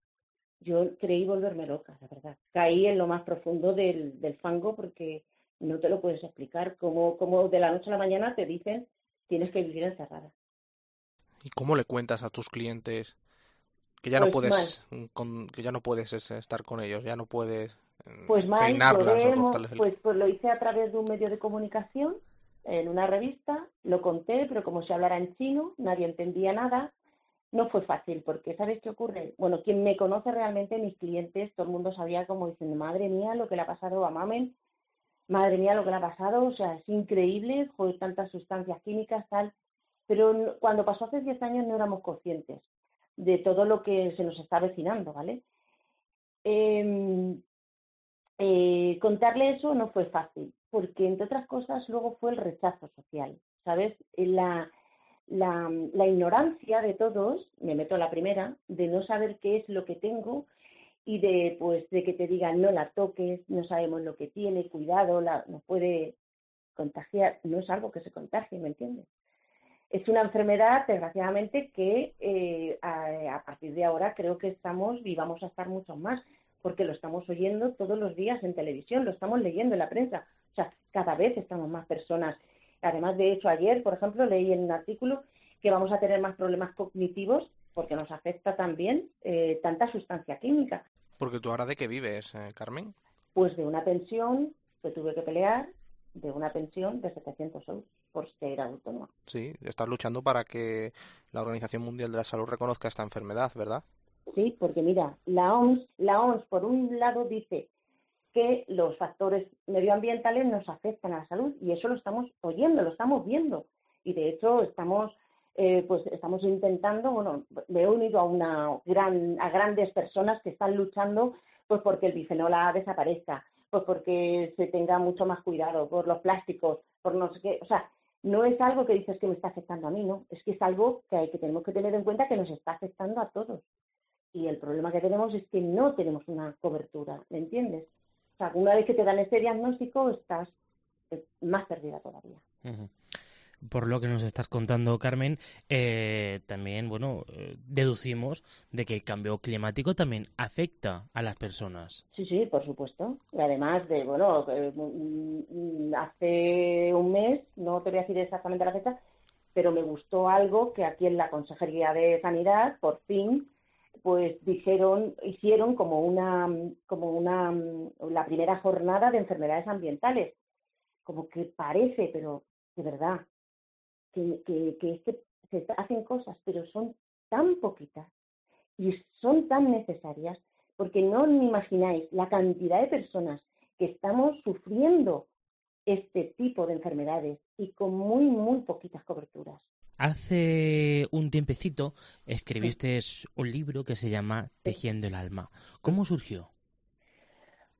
yo creí volverme loca, la verdad. Caí en lo más profundo del, del fango porque no te lo puedes explicar. Como, como de la noche a la mañana te dicen tienes que vivir encerrada. ¿Y cómo le cuentas a tus clientes que ya no pues puedes que ya no puedes estar con ellos, ya no puedes Pues mal, podemos, el- pues, pues lo hice a través de un medio de comunicación, en una revista, lo conté, pero como se hablara en chino, nadie entendía nada. No fue fácil, porque ¿sabes qué ocurre? Bueno, quien me conoce realmente, mis clientes, todo el mundo sabía como diciendo, madre mía, lo que le ha pasado a Mamen, madre mía, lo que le ha pasado, o sea, es increíble, fue tantas sustancias químicas, tal. Pero cuando pasó hace 10 años no éramos conscientes de todo lo que se nos está avecinando, ¿vale? Em, eh, contarle eso no fue fácil, porque entre otras cosas luego fue el rechazo social, ¿sabes? La, la, ignorancia de todos, me meto a la primera, de no saber qué es lo que tengo y de pues de que te digan no la toques, no sabemos lo que tiene, cuidado, la, nos puede contagiar, no es algo que se contagie, ¿me entiendes? Es una enfermedad, desgraciadamente, que eh, a, a partir de ahora creo que estamos y vamos a estar mucho más, porque lo estamos oyendo todos los días en televisión, lo estamos leyendo en la prensa. O sea, cada vez estamos más personas. Además, de hecho, ayer, por ejemplo, leí en un artículo que vamos a tener más problemas cognitivos porque nos afecta también eh, tanta sustancia química. Porque tú ahora de qué vives, eh, Carmen. Pues de una pensión que tuve que pelear, de una pensión de 700 euros por ser autónoma. Sí, estás luchando para que la Organización Mundial de la Salud reconozca esta enfermedad, ¿verdad? Sí, porque mira, la OMS, la OMS por un lado dice que los factores medioambientales nos afectan a la salud y eso lo estamos oyendo, lo estamos viendo y de hecho estamos eh, pues estamos intentando, bueno, me he unido a una gran a grandes personas que están luchando pues porque el bifenol A desaparezca, pues porque se tenga mucho más cuidado por los plásticos, por no sé qué, o sea, no es algo que dices que me está afectando a mí, no, es que es algo que, hay, que tenemos que tener en cuenta que nos está afectando a todos. Y el problema que tenemos es que no tenemos una cobertura, ¿me entiendes? O sea, una vez que te dan ese diagnóstico estás eh, más perdida todavía. Por lo que nos estás contando, Carmen, eh, también, bueno, eh, deducimos de que el cambio climático también afecta a las personas. Sí, sí, por supuesto. Y además de, bueno, eh, mm, hace un mes, no te voy a decir exactamente la fecha, pero me gustó algo que aquí en la Consejería de Sanidad, por fin, pues dijeron, hicieron como una, como una, la primera jornada de enfermedades ambientales. Como que parece, pero de verdad, que, que, que se hacen cosas, pero son tan poquitas y son tan necesarias, porque no ni imagináis la cantidad de personas que estamos sufriendo este tipo de enfermedades y con muy, muy poquitas coberturas. Hace un tiempecito escribiste un libro que se llama Tejiendo el alma. ¿Cómo surgió?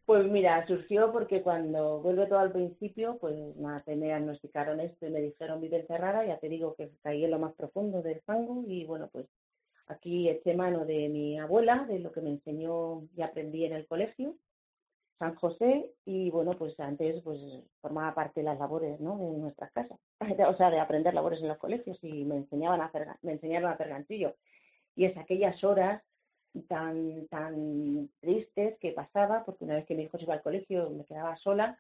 Pues mira, surgió porque cuando vuelve todo al principio, pues nada, me diagnosticaron esto y me dijeron vive encerrada, ya te digo que caí en lo más profundo del fango y bueno, pues aquí eché mano de mi abuela, de lo que me enseñó y aprendí en el colegio, San José, y bueno, pues antes pues formaba parte de las labores, ¿no? De nuestras casas, o sea, de aprender labores en los colegios y me enseñaban a hacer, me enseñaron a hacer ganchillo. Y es aquellas horas tan, tan tristes que pasaba, porque una vez que mi hijo se iba al colegio me quedaba sola,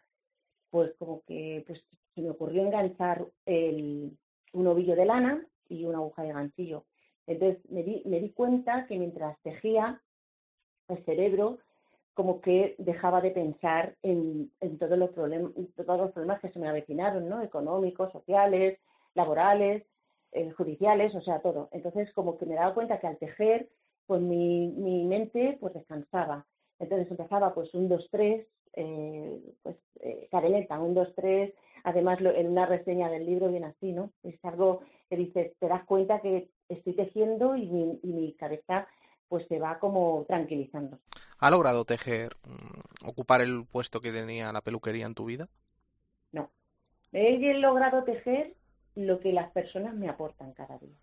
pues como que pues se me ocurrió enganchar el, un ovillo de lana y una aguja de ganchillo. Entonces me di, me di cuenta que mientras tejía, el cerebro como que dejaba de pensar en, todos los problemas, todos los problemas que se me avecinaron, ¿no? Económicos, sociales, laborales, eh, judiciales, o sea, todo. Entonces como que me daba cuenta que al tejer pues mi, mi mente pues descansaba. Entonces empezaba pues un, dos, tres, eh, pues eh, un, dos, tres, además lo, en una reseña del libro viene así, ¿no? Es algo que dices, te das cuenta que estoy tejiendo y mi, y mi cabeza pues se va como tranquilizando. ¿Ha logrado tejer, mm, ocupar el puesto que tenía la peluquería en tu vida? No. He logrado tejer lo que las personas me aportan cada día.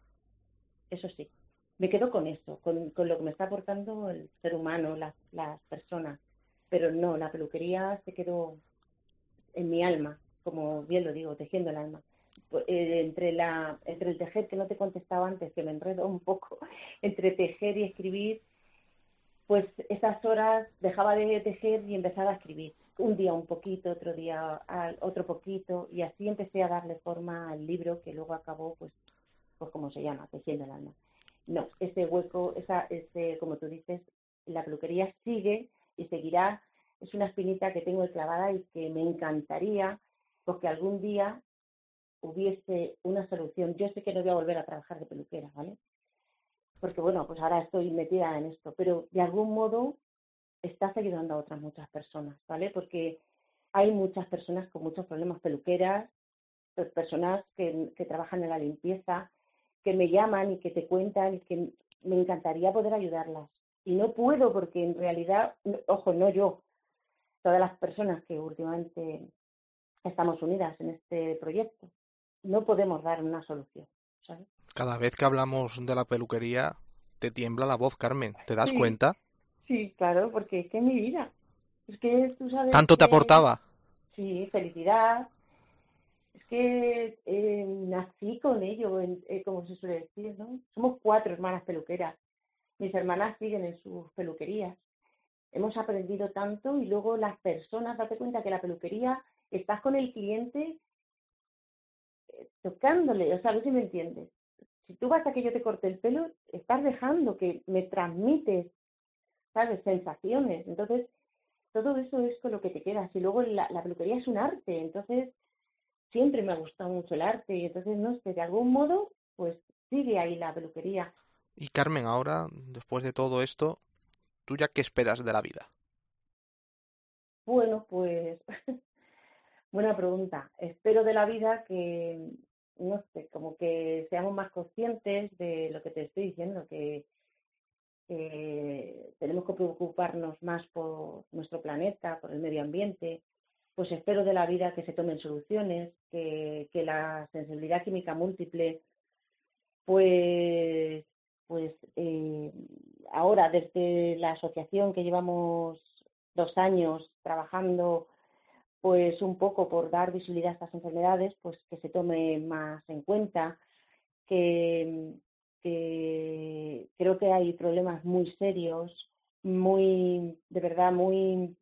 Eso sí me quedo con eso, con, con, lo que me está aportando el ser humano, las, las personas. Pero no, la peluquería se quedó en mi alma, como bien lo digo, tejiendo el alma. Eh, entre, la, entre el tejer, que no te contestaba antes, que me enredo un poco, entre tejer y escribir, pues esas horas dejaba de tejer y empezaba a escribir. Un día un poquito, otro día otro poquito, y así empecé a darle forma al libro que luego acabó, pues, pues como se llama, Tejiendo el alma. No, ese hueco, esa, ese, como tú dices, la peluquería sigue y seguirá. Es una espinita que tengo clavada y que me encantaría porque algún día hubiese una solución. Yo sé que no voy a volver a trabajar de peluquera, ¿vale? Porque bueno, pues ahora estoy metida en esto, pero de algún modo estás ayudando a otras muchas personas, ¿vale? Porque hay muchas personas con muchos problemas peluqueras, personas que, que trabajan en la limpieza, que me llaman y que te cuentan y que me encantaría poder ayudarlas. Y no puedo porque en realidad, ojo, no yo, todas las personas que últimamente estamos unidas en este proyecto, no podemos dar una solución. ¿sabes? Cada vez que hablamos de la peluquería, te tiembla la voz, Carmen. ¿Te das cuenta? Sí, claro, porque es que es mi vida. Es que tú sabes. ¿Tanto te aportaba? Sí, felicidad. Es que eh, nací con ello, eh, como se suele decir, ¿no? Somos cuatro hermanas peluqueras. Mis hermanas siguen en sus peluquerías. Hemos aprendido tanto y luego las personas, date cuenta que la peluquería, estás con el cliente tocándole, o sea, a ver si me entiendes. Si tú vas a que yo te corte el pelo, estás dejando que me transmites, ¿sabes? Sensaciones. Entonces, todo eso es con lo que te quedas. Y luego la, peluquería es un arte, entonces siempre me ha gustado mucho el arte y entonces, no sé, de algún modo, pues sigue ahí la peluquería. Y Carmen, ahora, después de todo esto, ¿tú ya qué esperas de la vida? Bueno, pues Buena pregunta. Espero de la vida que, no sé, como que seamos más conscientes de lo que te estoy diciendo, que tenemos que preocuparnos más por nuestro planeta, por el medio ambiente. Pues espero de la vida que se tomen soluciones, que, que la sensibilidad química múltiple, pues, pues eh, ahora desde la asociación que llevamos dos años trabajando pues un poco por dar visibilidad a estas enfermedades, pues que se tome más en cuenta, que, creo que hay problemas muy serios, muy, de verdad, muy,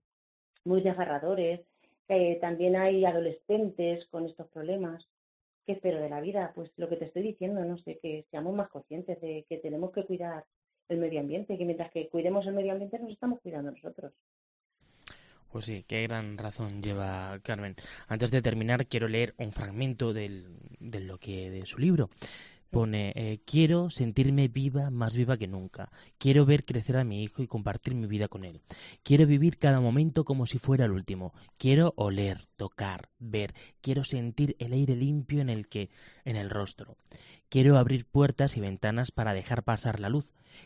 muy desgarradores, que también hay adolescentes con estos problemas. ¿Qué espero de la vida? Pues lo que te estoy diciendo, no sé, que seamos más conscientes de que tenemos que cuidar el medio ambiente, que mientras que cuidemos el medio ambiente nos estamos cuidando nosotros. Pues sí, qué gran razón lleva Carmen. Antes de terminar, quiero leer un fragmento del, de lo que de su libro. Pone, eh, quiero sentirme viva, más viva que nunca. Quiero ver crecer a mi hijo y compartir mi vida con él. Quiero vivir cada momento como si fuera el último. Quiero oler, tocar, ver. Quiero sentir el aire limpio en el que, en el rostro. Quiero abrir puertas y ventanas para dejar pasar la luz.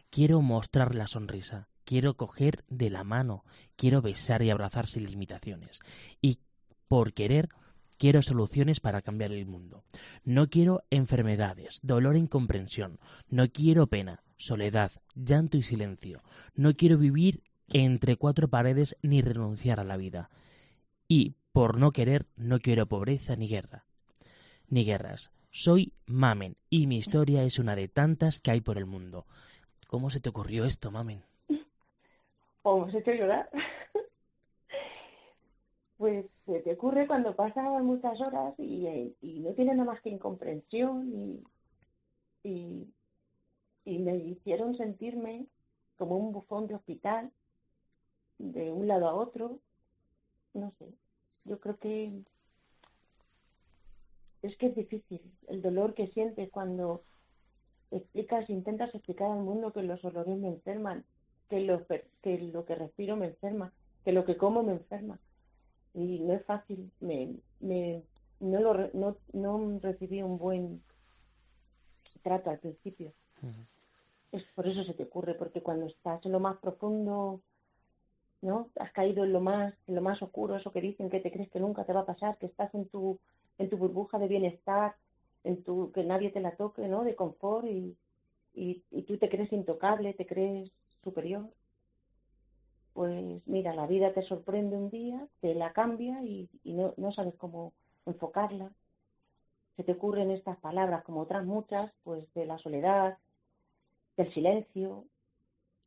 Quiero mostrar la sonrisa quiero coger de la mano, quiero besar y abrazar sin limitaciones. Y por querer, quiero soluciones para cambiar el mundo. No quiero enfermedades, dolor e incomprensión. No quiero pena, soledad, llanto y silencio. No quiero vivir entre cuatro paredes ni renunciar a la vida. Y, por no querer, no quiero pobreza ni guerra. Ni guerras. Soy Mamen y mi historia es una de tantas que hay por el mundo. ¿Cómo se te ocurrió esto, Mamen? o me hecho llorar. pues se te ocurre cuando pasan muchas horas y, no tiene nada más que incomprensión y, y, y me hicieron sentirme como un bufón de hospital, de un lado a otro, no sé, yo creo que es que es difícil el dolor que sientes cuando explicas, intentas explicar al mundo que los olores me enferman que lo, que lo que respiro me enferma, que lo que como me enferma. Y no es fácil, me, me, no, lo, no, no recibí un buen trato al principio. Es por eso se te ocurre, porque cuando estás en lo más profundo, ¿no? Has caído en lo más, en lo más oscuro, eso que dicen que te crees que nunca te va a pasar, que estás en tu, en tu burbuja de bienestar, en tu, que nadie te la toque, ¿no? De confort y, y, y tú te crees intocable, te crees superior, pues mira, la vida te sorprende un día, te la cambia y, no, no sabes cómo enfocarla. Se te ocurren estas palabras, como otras muchas, pues de la soledad, del silencio,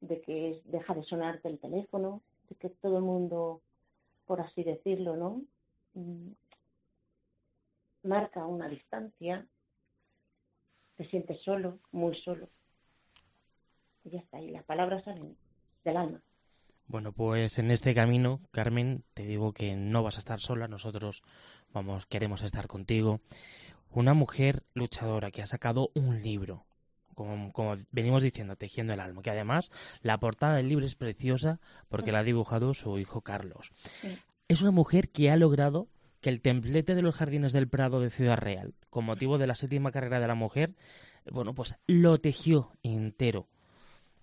de que deja de sonarte el teléfono, de que todo el mundo, por así decirlo, ¿no? Marca una distancia, te sientes solo, muy solo. Y ya está, y las palabras salen del alma. Bueno, pues en este camino, Carmen, te digo que no vas a estar sola, nosotros vamos, queremos estar contigo. Una mujer luchadora que ha sacado un libro, como, como, venimos diciendo, Tejiendo el Alma, que además la portada del libro es preciosa porque la ha dibujado su hijo Carlos. Sí. Es una mujer que ha logrado que el templete de los jardines del Prado de Ciudad Real, con motivo de la séptima carrera de la mujer, bueno, pues lo tejió entero.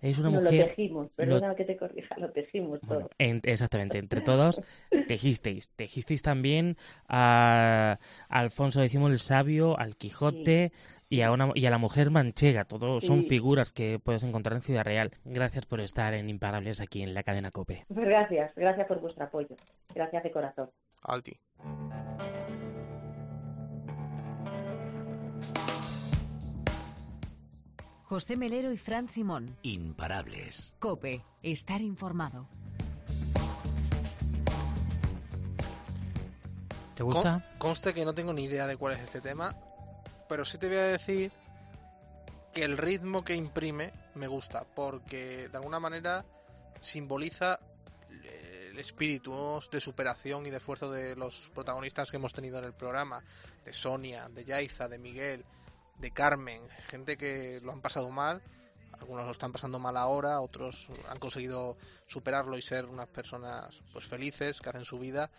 Es una no mujer... lo tejimos, perdona que te corrija, lo tejimos Bueno, todo. en- exactamente, entre todos tejisteis. Tejisteis también a, a Alfonso X el Sabio, al Quijote y, a una, y a la mujer manchega. Todos son figuras que puedes encontrar en Ciudad Real. Gracias por estar en Imparables aquí en la cadena COPE. Gracias, gracias por vuestro apoyo. Gracias de corazón. Alti. José Melero y Fran Simón. Imparables. Cope, estar informado. ¿Te gusta? Con- conste que no tengo ni idea de cuál es este tema, pero sí te voy a decir que el ritmo que imprime me gusta, porque de alguna manera simboliza el espíritu de superación y de esfuerzo de los protagonistas que hemos tenido en el programa, de Sonia, de Yaiza, de Miguel, de Carmen, gente que lo han pasado mal, algunos lo están pasando mal ahora, otros han conseguido superarlo y ser unas personas pues felices que hacen su vida,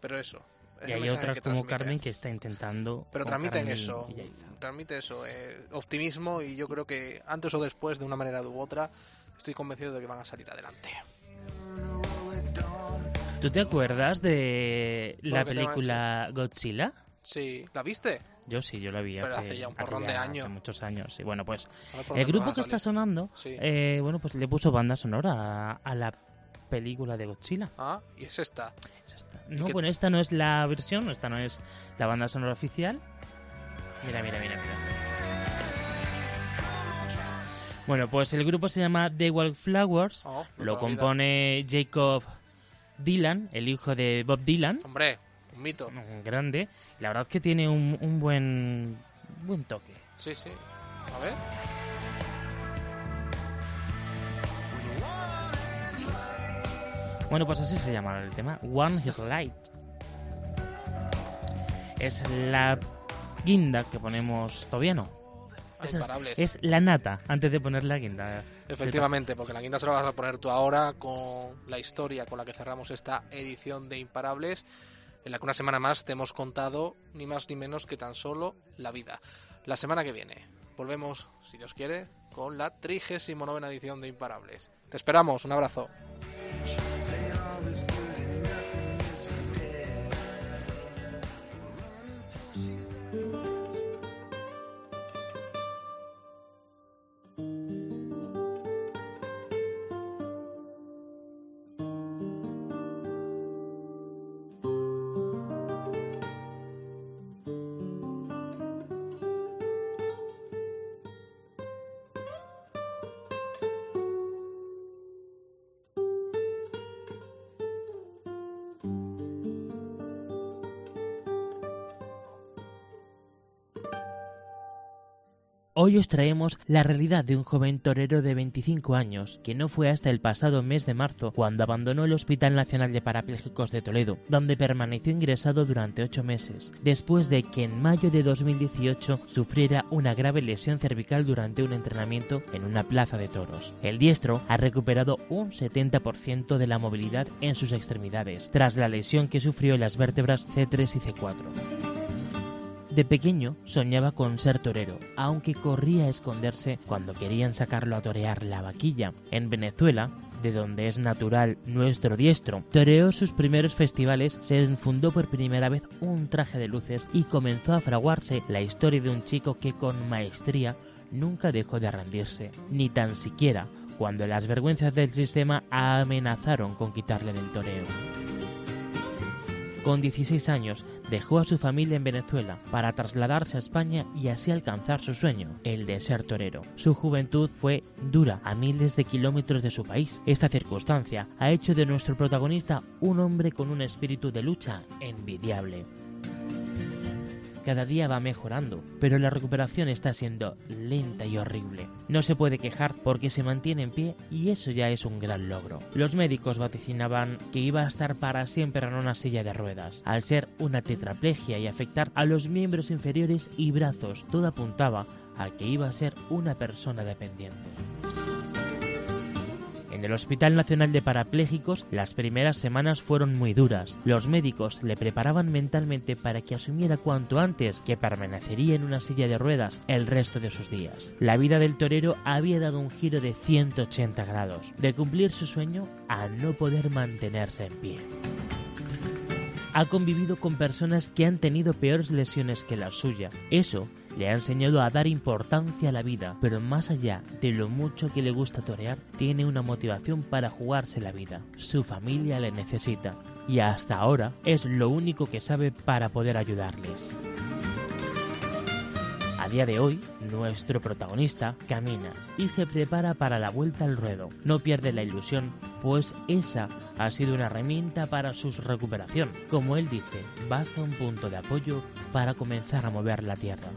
pero eso. es Y hay otras como. Carmen que está intentando... Pero transmiten Carmen eso, transmite eso, eh, optimismo y yo creo que antes o después, de una manera u otra, estoy convencido de que van a salir adelante. ¿Tú te acuerdas de la ¿qué tema película Godzilla? Sí, ¿la viste? Yo sí, yo la vi Pero hace, hace ya un porrón de años. hace muchos años. Y bueno, pues el grupo que está sonando, Sí. eh, bueno, pues le puso banda sonora a, a la película de Godzilla. Ah, y es esta. Es esta. ¿Y No, bueno, esta no es la versión, esta no es la banda sonora oficial. Mira, mira, mira, mira. Bueno, pues el grupo se llama The Wildflowers. Oh, Lo la vida. compone Jacob Dylan, el hijo de Bob Dylan. Hombre, un mito. Un grande. La verdad que tiene un, un buen, buen toque. Sí, sí. A ver. Bueno, pues así se llama el tema, One Hit Light. Es la guinda que ponemos, todavía imparables. es la nata antes de poner la guinda. Efectivamente, porque la guinda se la vas a poner tú ahora con la historia con la que cerramos esta edición de Imparables, en la que una semana más te hemos contado ni más ni menos que tan solo la vida. La semana que viene volvemos, si Dios quiere, con la 39 edición de Imparables. Te esperamos, un abrazo. Hoy os traemos la realidad de un joven torero de 25 años, que no fue hasta el pasado mes de marzo cuando abandonó el Hospital Nacional de Parapléjicos de Toledo, donde permaneció ingresado durante ocho meses, después de que en mayo de 2018 sufriera una grave lesión cervical durante un entrenamiento en una plaza de toros. El diestro ha recuperado un 70% de la movilidad en sus extremidades, tras la lesión que sufrió en las vértebras C3 y C4. De pequeño soñaba con ser torero, aunque corría a esconderse cuando querían sacarlo a torear la vaquilla. En Venezuela, de donde es natural nuestro diestro, toreó sus primeros festivales, se enfundó por primera vez un traje de luces y comenzó a fraguarse la historia de un chico que con maestría nunca dejó de rendirse, ni tan siquiera cuando las vergüenzas del sistema amenazaron con quitarle del toreo. Con 16 años dejó a su familia en Venezuela para trasladarse a España y así alcanzar su sueño, el de ser torero. Su juventud fue dura a miles de kilómetros de su país. Esta circunstancia ha hecho de nuestro protagonista un hombre con un espíritu de lucha envidiable. Cada día va mejorando, pero la recuperación está siendo lenta y horrible. No se puede quejar porque se mantiene en pie y eso ya es un gran logro. Los médicos vaticinaban que iba a estar para siempre en una silla de ruedas. Al ser una tetraplegia y afectar a los miembros inferiores y brazos, todo apuntaba a que iba a ser una persona dependiente. En el Hospital Nacional de Parapléjicos las primeras semanas fueron muy duras. Los médicos le preparaban mentalmente para que asumiera cuanto antes que permanecería en una silla de ruedas el resto de sus días. La vida del torero había dado un giro de 180 grados, de cumplir su sueño a no poder mantenerse en pie ha convivido con personas que han tenido peores lesiones que la suya. Eso le ha enseñado a dar importancia a la vida, pero más allá de lo mucho que le gusta torear, tiene una motivación para jugarse la vida. Su familia le necesita y hasta ahora es lo único que sabe para poder ayudarles. A día de hoy, nuestro protagonista camina y se prepara para la vuelta al ruedo. No pierde la ilusión, pues esa ha sido una herramienta para su recuperación. Como él dice, basta un punto de apoyo para comenzar a mover la tierra.